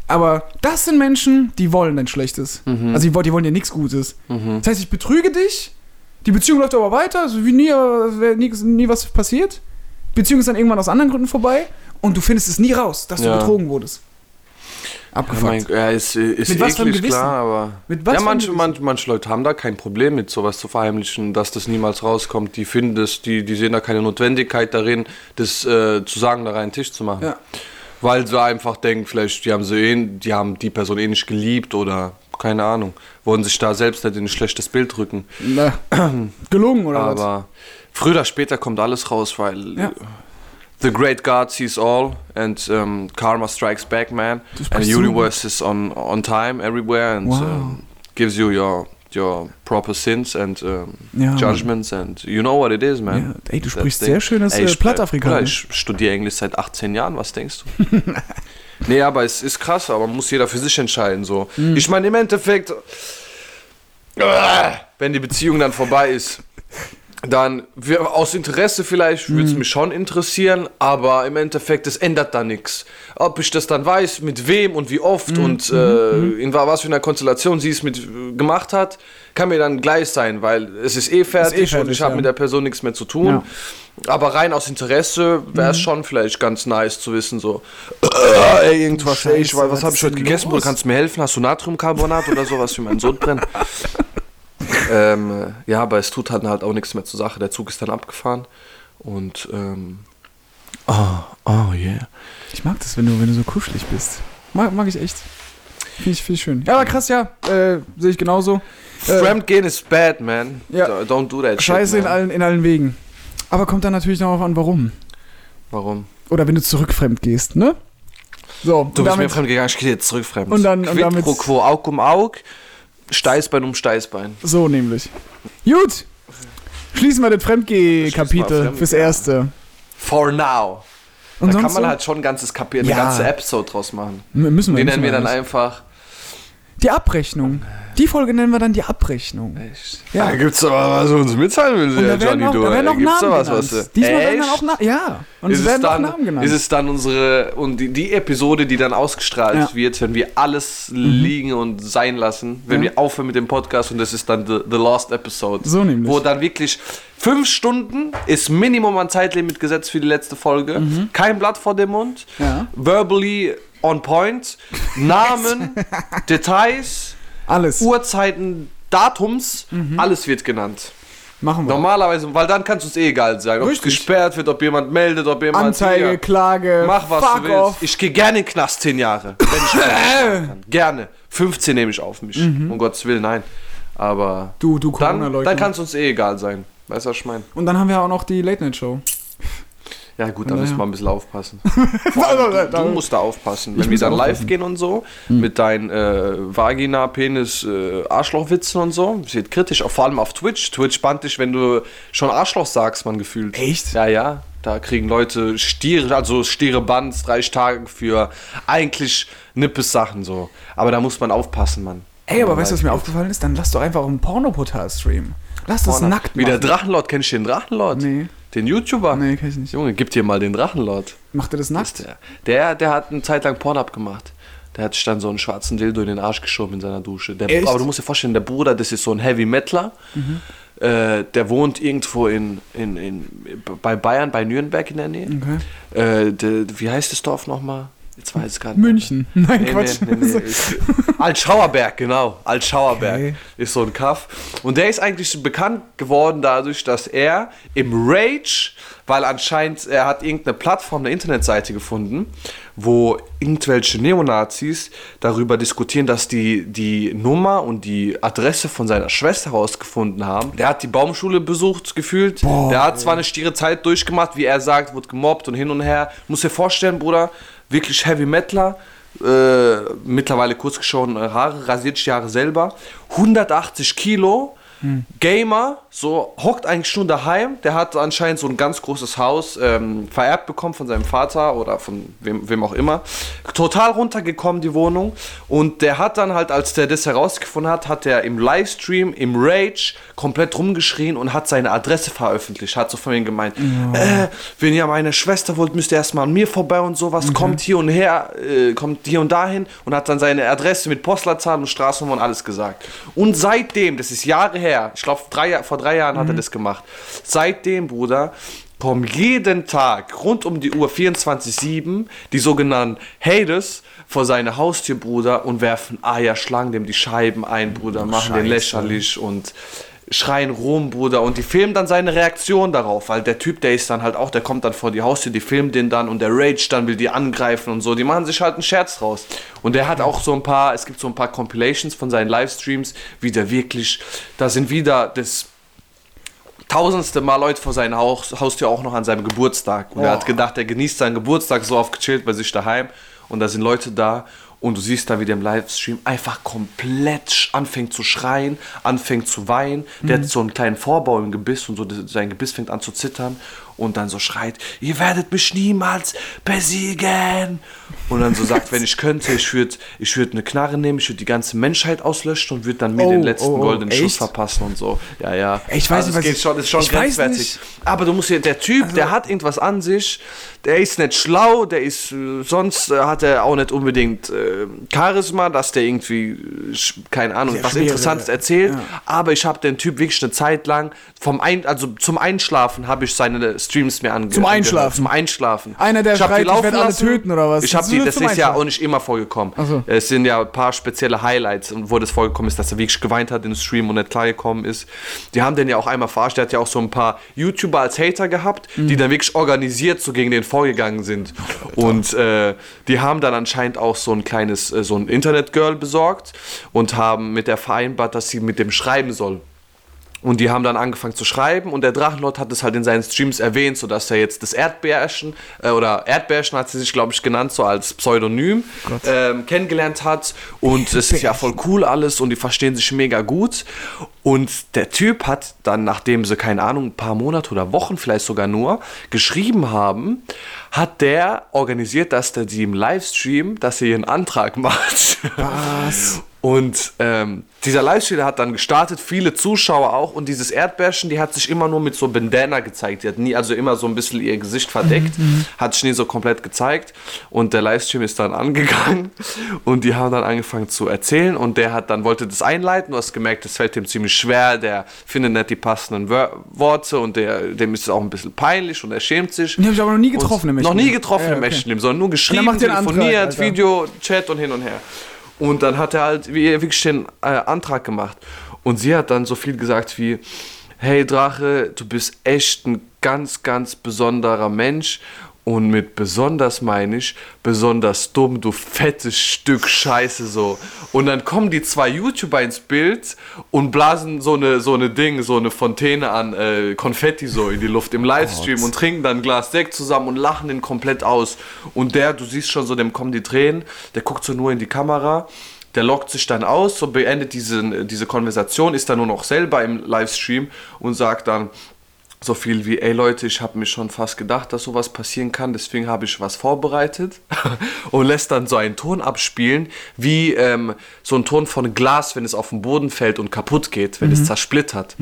Aber das sind Menschen, die wollen dein Schlechtes. Also die, wollen- die wollen dir nichts Gutes. Das heißt, ich betrüge dich, die Beziehung läuft aber weiter, also wie nie, äh, nie, nie was passiert. Beziehung ist dann irgendwann aus anderen Gründen vorbei und du findest es nie raus, dass du Ja. betrogen wurdest. Ja, Abgefuckt. mein, ja, ist, ist Mit was eklig, klar, aber. Mit was ja, manche, manche, manche Leute haben da kein Problem mit, sowas zu verheimlichen, dass das niemals rauskommt. Die finden das, die, die sehen da keine Notwendigkeit darin, das äh, zu sagen, da rein Tisch zu machen. Ja. Weil sie einfach denken, vielleicht, die haben, sie eh, die haben die Person eh nicht geliebt oder keine Ahnung, wollen sich da selbst nicht in ein schlechtes Bild rücken. Na, [clears throat] gelungen oder was? Aber früher oder später kommt alles raus, weil Ja. The Great God sees all and um, Karma strikes back, man. And the so universe is on on time everywhere and Wow. um, gives you your your proper sins and um, Ja, judgments and you know what it is, man. Ja, ey, du That sprichst thing. sehr schönes, Ey, äh, ich- Plattafrikanisch. Ich studiere Englisch seit 18 Jahren, was denkst du? [laughs] nee, aber es ist krass, aber muss jeder für sich entscheiden. So. Mhm. Ich meine, im Endeffekt, äh, wenn die Beziehung dann vorbei ist, dann wir, aus Interesse vielleicht würde es Mhm. mich schon interessieren, aber im Endeffekt, es ändert da nichts. Ob ich das dann weiß, mit wem und wie oft Mhm. und äh, in wa- was für einer Konstellation sie es mit äh, gemacht hat, kann mir dann gleich sein, weil es ist eh fertig, und fertig, ich habe ja. mit der Person nichts mehr zu tun. Aber rein aus Interesse wäre Mhm. es schon vielleicht ganz nice zu wissen, so, äh, ey, irgendwas, ey, ich, Scheiße, was was habe ist ich heute gegessen, los? kannst du mir helfen? Hast du Natriumcarbonat oder sowas für meinen Sohn brennen? [laughs] ähm, äh, ja, aber es tut dann halt auch nichts mehr zur Sache. Der Zug ist dann abgefahren und ähm, oh, oh yeah. Ich mag das, wenn du, wenn du so kuschelig bist. Mag, mag ich echt. Finde ich, find ich schön. Ja, aber krass, ja. Äh, Sehe ich genauso. Äh, Fremdgehen ist bad, man. Ja. Don't- do that Scheiße shit, in allen, in allen Wegen. Aber kommt dann natürlich noch an, warum. Warum? Oder wenn du zurück fremd gehst, ne? So, Du und bist mir damit, fremd gegangen, ich gehe jetzt zurück fremd. Und dann- und Quid damit- pro quo, Aug um Aug, Steißbein um Steißbein. so nämlich. Gut. Schließen wir das Fremdgeh-Kapitel Fremdgeh, fürs ja. Erste. For now. Und da kann man halt schon ein ganzes Kapitel, Ja. eine ganze Episode draus machen. Müssen wir Den nennen wir dann einfach. Die Abrechnung. Die Folge nennen wir dann die Abrechnung. Ja. Da gibt's aber was du uns mitteilen Und da werden noch, da werden noch gibt's Namen da was, was du- Diesmal werden Echt? dann auch Na Ja, und ist es es, werden auch dann, Namen genannt. ist es dann unsere und die, die Episode, die dann ausgestrahlt Ja. Mhm. wird, wenn wir alles liegen und sein lassen, wenn Ja. wir aufhören mit dem Podcast und das ist dann the, the last episode. So nämlich. Wo dann wirklich fünf Stunden ist Minimum an Zeitlimit gesetzt für die letzte Folge. Kein Blatt vor dem Mund. Mhm. Ja. Verbally on point. Namen, [laughs] Details. Alles. Uhrzeiten, Datums, Mhm. alles wird genannt. Machen wir. Normalerweise, weil dann kann es uns eh egal sein, ob es gesperrt wird, ob jemand meldet, ob jemand. Anzeige, hier, Klage, Mach was du willst. off. Ich gehe gerne in den Knast 10 Jahre. [laughs] Gerne. 15 nehme ich auf mich. Um Gottes Willen, nein. Aber Mhm. Du, du dann, Corona-Leugner. dann kann es uns eh egal sein. Weißt du, was ich meine? Und dann haben wir auch noch die Late-Night-Show. Ja, gut, da Naja. müssen wir ein bisschen aufpassen. [laughs] Allem, du, du musst da aufpassen. Wenn wir dann live aufpassen. Hm. gehen und so, mit deinen äh, Vagina, Penis, äh, Arschlochwitzen und so, das wird kritisch. Auch vor allem auf Twitch. Twitch spannt dich, wenn du schon Arschloch sagst, man gefühlt. Echt? Ja, ja. Da kriegen Leute Stiere, also Stiere Bands, drei Tage für eigentlich nippes Sachen so. Aber da muss man aufpassen, Mann. Ey, aber weißt du, was mir aufgefallen ist? Dann lass doch einfach ein Pornoportal streamen. Lass das Porno. nackt Wie der machen. Drachenlord, kennst du den Drachenlord? Nee. Den YouTuber? Nee, kenn ich nicht. Junge, gib dir mal den Drachenlord. Macht er das nackt? Der, der, der hat eine Zeit lang Pornhub gemacht. Der hat sich dann so einen schwarzen Dildo in den Arsch geschoben in seiner Dusche. Der, Echt? aber du musst dir vorstellen, der Bruder, das ist so ein Heavy Metaler. Äh, der wohnt irgendwo in, in, in, bei Bayern, bei Nürnberg in der Nähe. Okay. Äh, der, wie heißt das Dorf nochmal? Jetzt weiß ich gerade. nicht. München. [laughs] Nein, Nee, Quatsch. nee, nee, [laughs] Altschauerberg, genau. Altschauerberg Okay. ist so ein Kaff. Und der ist eigentlich bekannt geworden dadurch, dass er im Rage, weil anscheinend er hat irgendeine Plattform, eine Internetseite gefunden, wo irgendwelche Neonazis darüber diskutieren, dass die die Nummer und die Adresse von seiner Schwester rausgefunden haben. Der hat die Baumschule besucht, gefühlt. der hat zwar eine stiere Zeit durchgemacht, wie er sagt, wurde gemobbt und hin und her. Muss dir vorstellen, Bruder, wirklich Heavy Metaler äh, mittlerweile kurz geschorene Haare, rasiert sich die Haare selber, 180 Kilo, Gamer, so hockt eigentlich nur daheim. Der hat anscheinend so ein ganz großes Haus ähm, vererbt bekommen von seinem Vater oder von wem, wem auch immer. Total runtergekommen, die Wohnung. Und der hat dann halt, als der das herausgefunden hat, hat er im Livestream, im Rage, komplett rumgeschrien und hat seine Adresse veröffentlicht. Hat so von ihm gemeint, äh, wenn ihr meine Schwester wollt, müsst ihr erstmal an mir vorbei und sowas. Kommt hier und her, äh, kommt hier und dahin und hat dann seine Adresse mit Postleitzahl und Straßennummer und alles gesagt. Und seitdem, das ist Jahre her, ich glaube drei, vor drei Jahren hat er das gemacht. Seitdem, Bruder, kommen jeden Tag rund um die Uhr 24-7 die sogenannten Haters vor seine Haustür, Bruder, und werfen Eier, schlagen dem die Scheiben ein, Bruder, machen den lächerlich und schreien rum, Bruder, und die filmen dann seine Reaktion darauf, weil der Typ, der ist dann halt auch, der kommt dann vor die Haustür, die filmen den dann und der Rage dann will die angreifen und so, die machen sich halt einen Scherz draus. Und der hat auch so ein paar, es gibt so ein paar Compilations von seinen Livestreams, wie der wirklich, da sind wieder das tausendste Mal Leute vor seinem Haus, Haustür auch noch an seinem Geburtstag. Und er hat gedacht, er genießt seinen Geburtstag so oft gechillt bei sich daheim. Und da sind Leute da und du siehst da, wie der im Livestream einfach komplett anfängt zu schreien, anfängt zu weinen. Der hat so einen kleinen Vorbau im Gebiss und so sein Gebiss fängt an zu zittern und dann so schreit, ihr werdet mich niemals besiegen. Und dann so [laughs] sagt, wenn ich könnte, ich würde ich würd eine Knarre nehmen, ich würde die ganze Menschheit auslöschen und würde dann mir Oh, den letzten oh, oh, goldenen Schuss echt? verpassen und so. Ja, ja. Ich weiß also nicht, es was geht ich- schon, ist schon grenzwertig. Aber du musst hier, der Typ, der hat irgendwas an sich, der ist nicht schlau, der ist, äh, sonst äh, hat er auch nicht unbedingt äh, Charisma, dass der irgendwie, äh, keine Ahnung, Sehr was schwere- Interessantes erzählt. Aber ich habe den Typ wirklich eine Zeit lang, vom Ein, also zum Einschlafen habe ich seine Streams mir angehört. Zum Einschlafen? Zum Einschlafen. Einer, der Ich die schreit, ich laufen alle töten, oder was? Ich habe Das die, ist das ist ja auch nicht immer vorgekommen. So. Es sind ja ein paar spezielle Highlights, wo das vorgekommen ist, dass er wirklich geweint hat im Stream und nicht klargekommen ist. Die haben den ja auch einmal verarscht. Der hat ja auch so ein paar YouTuber als Hater gehabt, Mhm. die dann wirklich organisiert so gegen den vorgegangen sind. [laughs] Und äh, die haben dann anscheinend auch so ein kleines, äh, so ein Internet-Girl besorgt und haben mit der vereinbart, dass sie mit dem schreiben soll. Und die haben dann angefangen zu schreiben und der Drachenlord hat es halt in seinen Streams erwähnt, sodass er jetzt das Erdbärchen, äh, oder Erdbärchen hat sie sich, glaube ich, genannt, so als Pseudonym, ähm, kennengelernt hat. Und es ist ja voll cool alles und die verstehen sich mega gut. Und der Typ hat dann, nachdem sie, keine Ahnung, ein paar Monate oder Wochen vielleicht sogar nur geschrieben haben, hat der organisiert, dass der die im Livestream, dass sie ihren Antrag [laughs] macht. Was? Und ähm, dieser Livestream hat dann gestartet, viele Zuschauer auch. Und dieses Erdbärchen, die hat sich immer nur mit so Bandana gezeigt. Die hat nie, also immer so ein bisschen ihr Gesicht verdeckt, hat sich nie so komplett gezeigt. Und der Livestream ist dann [laughs] angegangen und die haben dann angefangen zu erzählen. Und der hat dann wollte das einleiten. Du hast gemerkt, das fällt ihm ziemlich schwer. Der findet nicht die passenden Worte und der, dem ist es auch ein bisschen peinlich und er schämt sich. Den hab ich aber noch nie getroffen und im Noch nie getroffen Ja, im okay. echten Leben, sondern nur geschrieben, Antrag, telefoniert, Alter. Video, Chat und hin und her. Und dann hat er halt wirklich den äh, Antrag gemacht. Und sie hat dann so viel gesagt wie, hey Drache, du bist echt ein ganz, ganz besonderer Mensch. Und mit besonders meine ich, besonders dumm, du fettes Stück Scheiße so. Und dann kommen die zwei YouTuber ins Bild und blasen so eine, so eine Ding, so eine Fontäne an äh, Konfetti so in die Luft im Livestream und trinken dann ein Glas Sekt zusammen und lachen den komplett aus. Und der, du siehst schon so, dem kommen die Tränen, der guckt so nur in die Kamera der lockt sich dann aus, so beendet diese, diese Konversation, ist dann nur noch selber im Livestream und sagt dann so viel wie, ey Leute, ich habe mir schon fast gedacht, dass sowas passieren kann, deswegen habe ich was vorbereitet [laughs] und lässt dann so einen Ton abspielen, wie ähm, so ein Ton von Glas, wenn es auf den Boden fällt und kaputt geht, wenn es zersplittert.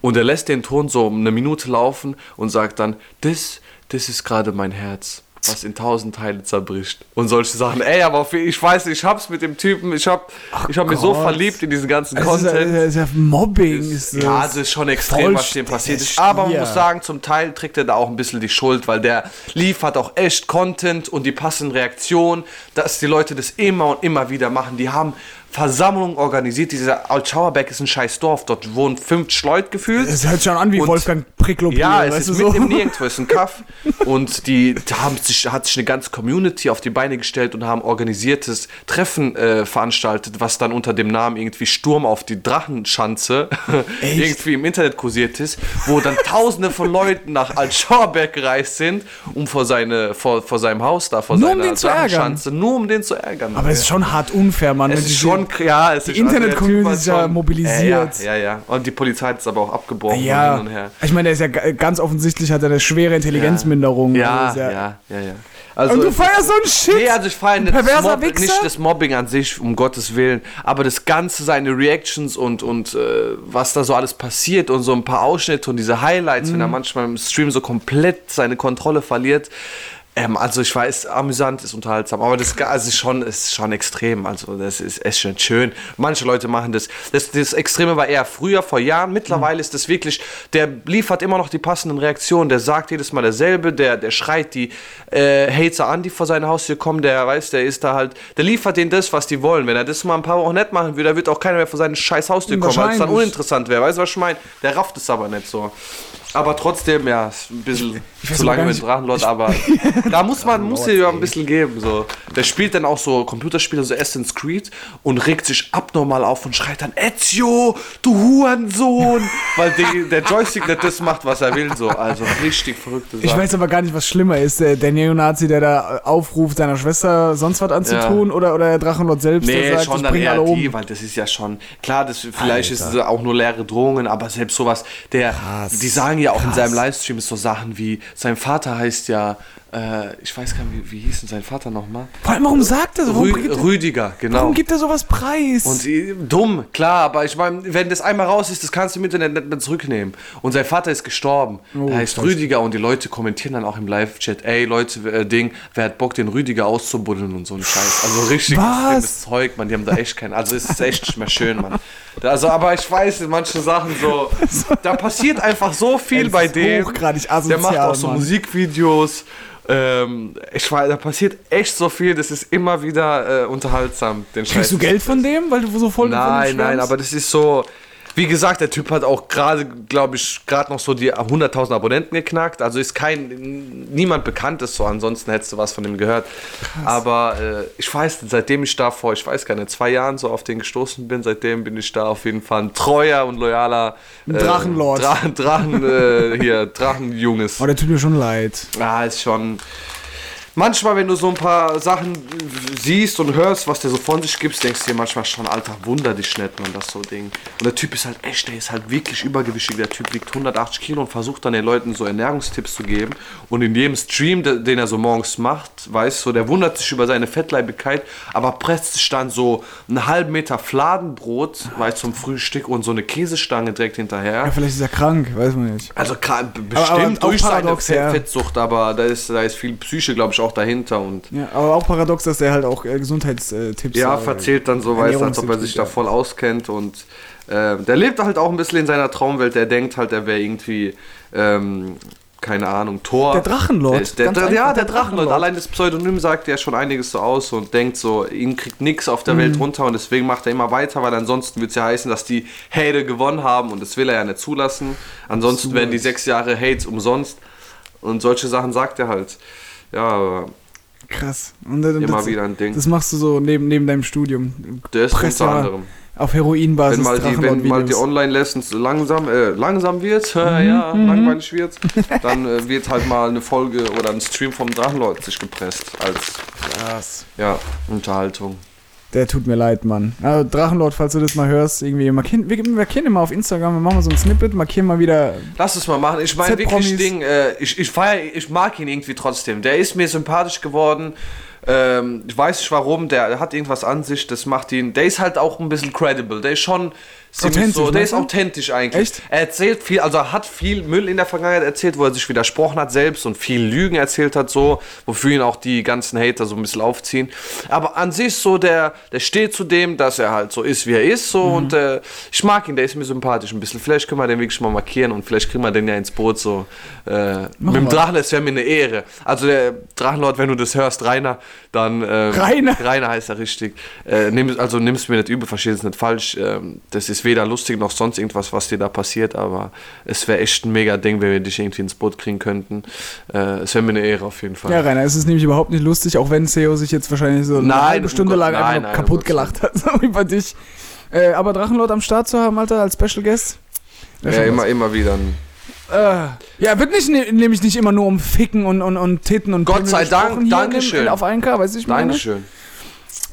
Und er lässt den Ton so eine Minute laufen und sagt dann, das, das ist gerade mein Herz was in tausend Teile zerbricht. Und solche Sachen. Ey, aber ich weiß, ich hab's mit dem Typen, ich hab, ich hab mich so verliebt in diesen ganzen Das ist, ja- Content. das ist ja Mobbing. Ist das. Ja, also ist schon extrem, was dem passiert ist. st- Aber man muss sagen, zum Teil trägt er da auch ein bisschen die Schuld, weil der liefert auch echt Content und die passenden Reaktionen, dass die Leute das immer und immer wieder machen. Die haben Versammlungen organisiert. Dieser Altschauerberg ist ein scheiß Dorf. Dort wohnen fünf Leute gefühlt. Es hört schon an wie Und- Wolfgang Pricklopier. Ja, es ist mitten so? im Nirgendwo, ist ein Kaff. [laughs] Und die haben sich, hat sich eine ganze Community auf die Beine gestellt und haben organisiertes Treffen äh, veranstaltet, was dann unter dem Namen irgendwie Sturm auf die Drachenschanze [laughs] irgendwie im Internet kursiert ist, wo dann tausende von Leuten nach Altschauerberg gereist sind, um vor, seine, vor, vor seinem Haus da, vor Nur um seiner ärgern. Drachenschanze, nur um den zu ärgern. Aber es ist schon hart unfair, Mann. Es ist die- schon, ja, es die ist also Internet-Community hat ist ja schon- mobilisiert. Ja, ja, ja. Und die Polizei hat es aber auch abgebrochen Ja, hin und her. ich meine, der ist ja ga- ganz offensichtlich hat er eine schwere Intelligenzminderung. Ja, Also ist ja, ja, ja. Also Und du feierst so einen Shit? Nee, also ich feiere nicht, nicht das Mobbing an sich, um Gottes Willen, aber das Ganze, seine Reactions und, und äh, was da so alles passiert und so ein paar Ausschnitte und diese Highlights, wenn er manchmal im Stream so komplett seine Kontrolle verliert. Ähm, also ich weiß, amüsant ist unterhaltsam, aber das also ist schon, ist schon extrem. Also das ist echt schon schön. Manche Leute machen das. das. Das Extreme war eher früher, vor Jahren. Mittlerweile ist das wirklich, der liefert immer noch die passenden Reaktionen. Der sagt jedes Mal dasselbe, der, der schreit die äh, Hater an, die vor seine Haustür kommen. Der weiß, der ist da halt, der liefert denen das, was die wollen. Wenn er das mal ein paar Wochen nicht machen würde, dann wird auch keiner mehr vor seine scheiß Haustür kommen, weil es dann uninteressant wäre. Weißt du, was ich meine? Der rafft es aber nicht so. Aber trotzdem, ja, ist ein bisschen weiß zu aber lange mit Drachenlord, aber [laughs] da muss man, muss dir ja ein bisschen geben, so. Der spielt dann auch so Computerspiele, so Assassin's Creed und regt sich abnormal auf und schreit dann, Ezio, du Hurensohn, [laughs] weil die, der Joystick nicht das macht, was er will, so. Also richtig verrückte Sache. Ich weiß aber gar nicht, was schlimmer ist. Der, der Neonazi, der da aufruft, seiner Schwester sonst was anzutun oder, oder der Drachenlord selbst, Nee, der sagt, schon ich dann eher alle um. die, weil das ist ja schon, klar, das, vielleicht ist es auch nur leere Drohungen, aber selbst sowas, der, die sagen ja auch in seinem Livestream so Sachen wie, sein Vater heißt ja, äh, ich weiß gar nicht, wie, wie hieß denn sein Vater nochmal? Vor allem, warum sagt er so? Warum, Rü Rüdiger, genau. warum gibt er sowas preis? Und äh, dumm, klar, aber ich meine, wenn das einmal raus ist, das kannst du im Internet nicht mehr zurücknehmen. Und sein Vater ist gestorben. Oh, er heißt Rüdiger und die Leute kommentieren dann auch im Live-Chat, ey Leute, äh, Ding, wer hat Bock, den Rüdiger auszubuddeln und so ein Scheiß. Also richtig Was? extremes Zeug, man, die haben da echt keinen. Also es ist echt nicht mehr schön, Mann. Da- Also, aber ich weiß, in manchen Sachen so, [laughs] da passiert einfach so viel bei ist dem. hochgradig Der macht asozial, auch so Mann. Musikvideos. Ähm, ich weiß, da passiert echt so viel, das ist immer wieder äh, unterhaltsam, den. Kriegst du Geld von dem, weil du so voll Nein, nein, aber das ist so. Wie gesagt, der Typ hat auch gerade, glaube ich, gerade noch so die 100.000 Abonnenten geknackt. Also ist kein, niemand bekannt ist so. Ansonsten hättest du was von dem gehört. Aber äh, ich weiß, seitdem ich da vor, ich weiß gar nicht, zwei Jahren so auf den gestoßen bin, seitdem bin ich da auf jeden Fall ein treuer und loyaler äh, Drachenlord. Dra Drachen, äh, hier, Drachenjunges. Oh, der tut mir schon leid. Ja, ist schon. Manchmal, wenn du so ein paar Sachen siehst und hörst, was der so von sich gibt, denkst du dir manchmal schon, Alter, wunder dich nicht, man, das so Ding. Und der Typ ist halt echt, der ist halt wirklich übergewichtig. Der Typ wiegt 180 Kilo und versucht dann den Leuten so Ernährungstipps zu geben. Und in jedem Stream, de- den er so morgens macht, weißt du, der wundert sich über seine Fettleibigkeit, aber presst sich dann so einen halben Meter Fladenbrot, weißt zum Frühstück und so eine Käsestange direkt hinterher. Ja, vielleicht ist er krank, weiß man nicht. Also klar, b- Aber- aber bestimmt durch seine paradox. Fettsucht, aber da ist, da ist viel Psyche, glaube ich, auch dahinter und Ja, aber auch paradox, dass der halt auch äh, Gesundheitstipps ja, äh, verzählt dann so, weiß, als ob er sich da ja. voll auskennt und äh, der lebt halt auch ein bisschen in seiner Traumwelt, der denkt halt, er wäre irgendwie, ähm, keine Ahnung, Thor. Der Drachenlord, Der, der, der, ja, der. Drachenlord. Allein das Pseudonym sagt ja schon einiges so aus und denkt so, ihn kriegt nichts auf der Mhm. Welt runter und deswegen macht er immer weiter, weil ansonsten wird es ja heißen, dass die Hate gewonnen haben und das will er ja nicht zulassen. Ansonsten werden die sechs Jahre Hates umsonst und solche Sachen sagt er halt. Ja, aber Krass. Und, äh, Immer das, wieder ein Ding. Das machst du so neben, neben deinem Studium. der ist Presst unter anderem. Auf Heroinbasis Wenn mal die, wenn mal die. Online-Lessons langsam, äh, langsam wird, [laughs] Mhm, ja, langweilig wird, dann äh, wird halt mal eine Folge oder ein Stream vom Drachenlord sich gepresst als Krass. ja, Unterhaltung. Der tut mir leid, Mann. Also Drachenlord, falls du das mal hörst, irgendwie markieren, wir, wir markieren immer auf Instagram, wir machen mal so ein Snippet, markieren mal wieder. Lass es mal machen. Ich meine wirklich Ding, äh, ich, ich feier, ich mag ihn irgendwie trotzdem. Der ist mir sympathisch geworden. Ähm, ich weiß nicht warum, der hat irgendwas an sich, das macht ihn. Der ist halt auch ein bisschen credible. Der ist schon Authentisch, so, der ist authentisch eigentlich. Echt? Er erzählt viel, also er hat viel Müll in der Vergangenheit erzählt, wo er sich widersprochen hat selbst und viel Lügen erzählt hat, so, wofür ihn auch die ganzen Hater so ein bisschen aufziehen. Aber an sich so, der, der steht zu dem, dass er halt so ist, wie er ist, so Mhm. und äh, ich mag ihn, der ist mir sympathisch ein bisschen. Vielleicht können wir den wirklich mal markieren und vielleicht kriegen wir den ja ins Boot so. Äh, mit dem. Drachen, das wäre mir eine Ehre. Also der Drachenlord, wenn du das hörst, Rainer, dann. ähm, Rainer? Rainer heißt er richtig. Äh, nimm, also nimm's mir nicht übel, versteh es nicht falsch. Ähm, das ist weder lustig noch sonst irgendwas, was dir da passiert, aber es wäre echt ein mega Ding, wenn wir dich irgendwie ins Boot kriegen könnten. Äh, es wäre mir eine Ehre auf jeden Fall. Ja, Rainer, es ist nämlich überhaupt nicht lustig, auch wenn Theo sich jetzt wahrscheinlich so eine Nein, halbe Stunde lang nein, einfach nein, kaputt gelacht hat [laughs] so über dich. Äh, aber Drachenlord am Start zu haben, Alter, als Special Guest. ja, immer, immer wieder. Äh, ja, wird nicht, ne- nämlich nicht immer nur um Ficken und, und, und Titten und Gott sei Dank, in Dankeschön. in- Auf 1K, weißt du, ich meine? Dankeschön.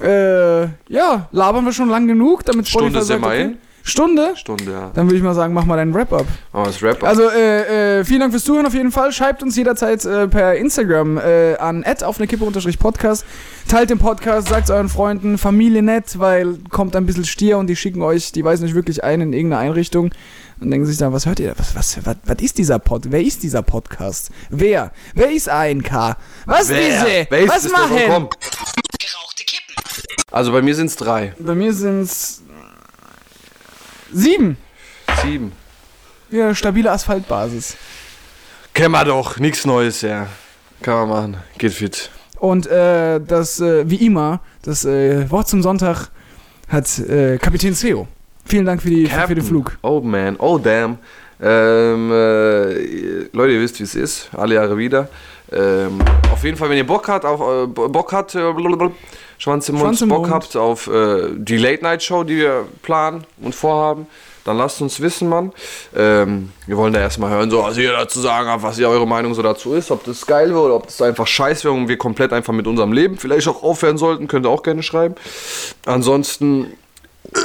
Äh, ja, labern wir schon lang genug, damit Stunde Spotify sind sagt, okay. Stunde? Stunde, ja. Dann würde ich mal sagen, mach mal deinen Wrap-Up. Wir das Rap. Also, äh, äh, vielen Dank fürs Zuhören auf jeden Fall. Schreibt uns jederzeit äh, per Instagram äh, an auf eine Kippe unterstrich Podcast. Teilt den Podcast, sagt euren Freunden, Familie nett, weil kommt ein bisschen Stier und die schicken euch, die weisen euch wirklich ein in irgendeine Einrichtung. Und denken sich dann, was hört ihr? Was, was, was, was ist dieser Pod? Wer ist dieser Podcast? Wer? Wer ist ANK? Was diese? Wer ist was machen? Also bei mir sind es drei. Bei mir sind's sieben. Sieben. Ja, stabile Asphaltbasis. Kennen wir doch. Nichts Neues, ja. Kann man machen. Geht fit. Und äh, das, äh, wie immer, das äh, Wort zum Sonntag hat äh, Kapitän Seo. Vielen Dank für, die, für, für den Flug. Oh man, oh damn. Ähm, äh, Leute, ihr wisst, wie es ist. Alle Jahre wieder. Ähm, auf jeden Fall, wenn ihr Bock habt, auf, äh, Bock habt, äh, Schwanz im Mund, Schwanz im Bock Mund. habt auf äh, die Late Night Show, die wir planen und vorhaben, dann lasst uns wissen, Mann. Ähm, wir wollen da erstmal hören, so was ihr dazu sagen habt, was ihr eure Meinung so dazu ist, ob das geil wäre oder ob das einfach scheiß wäre und wir komplett einfach mit unserem Leben vielleicht auch aufhören sollten, könnt ihr auch gerne schreiben. Ansonsten,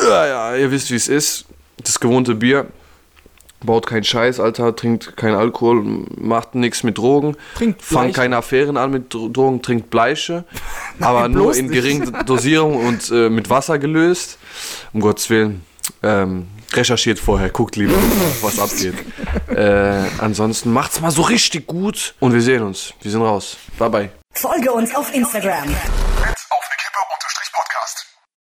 ja, ihr wisst, wie es ist. Das gewohnte Bier. Baut keinen Scheiß, Alter, trinkt keinen Alkohol, macht nichts mit Drogen, Trinkt fangt keine Affären an mit Dro- Drogen, trinkt Bleiche, [laughs] aber nur in nicht. geringen Dosierung und äh, mit Wasser gelöst. Um Gottes Willen. Ähm, recherchiert vorher, guckt lieber, [laughs] was abgeht. Äh, ansonsten macht's mal so richtig gut und wir sehen uns. Wir sind raus. Bye bye. Folge uns auf Instagram.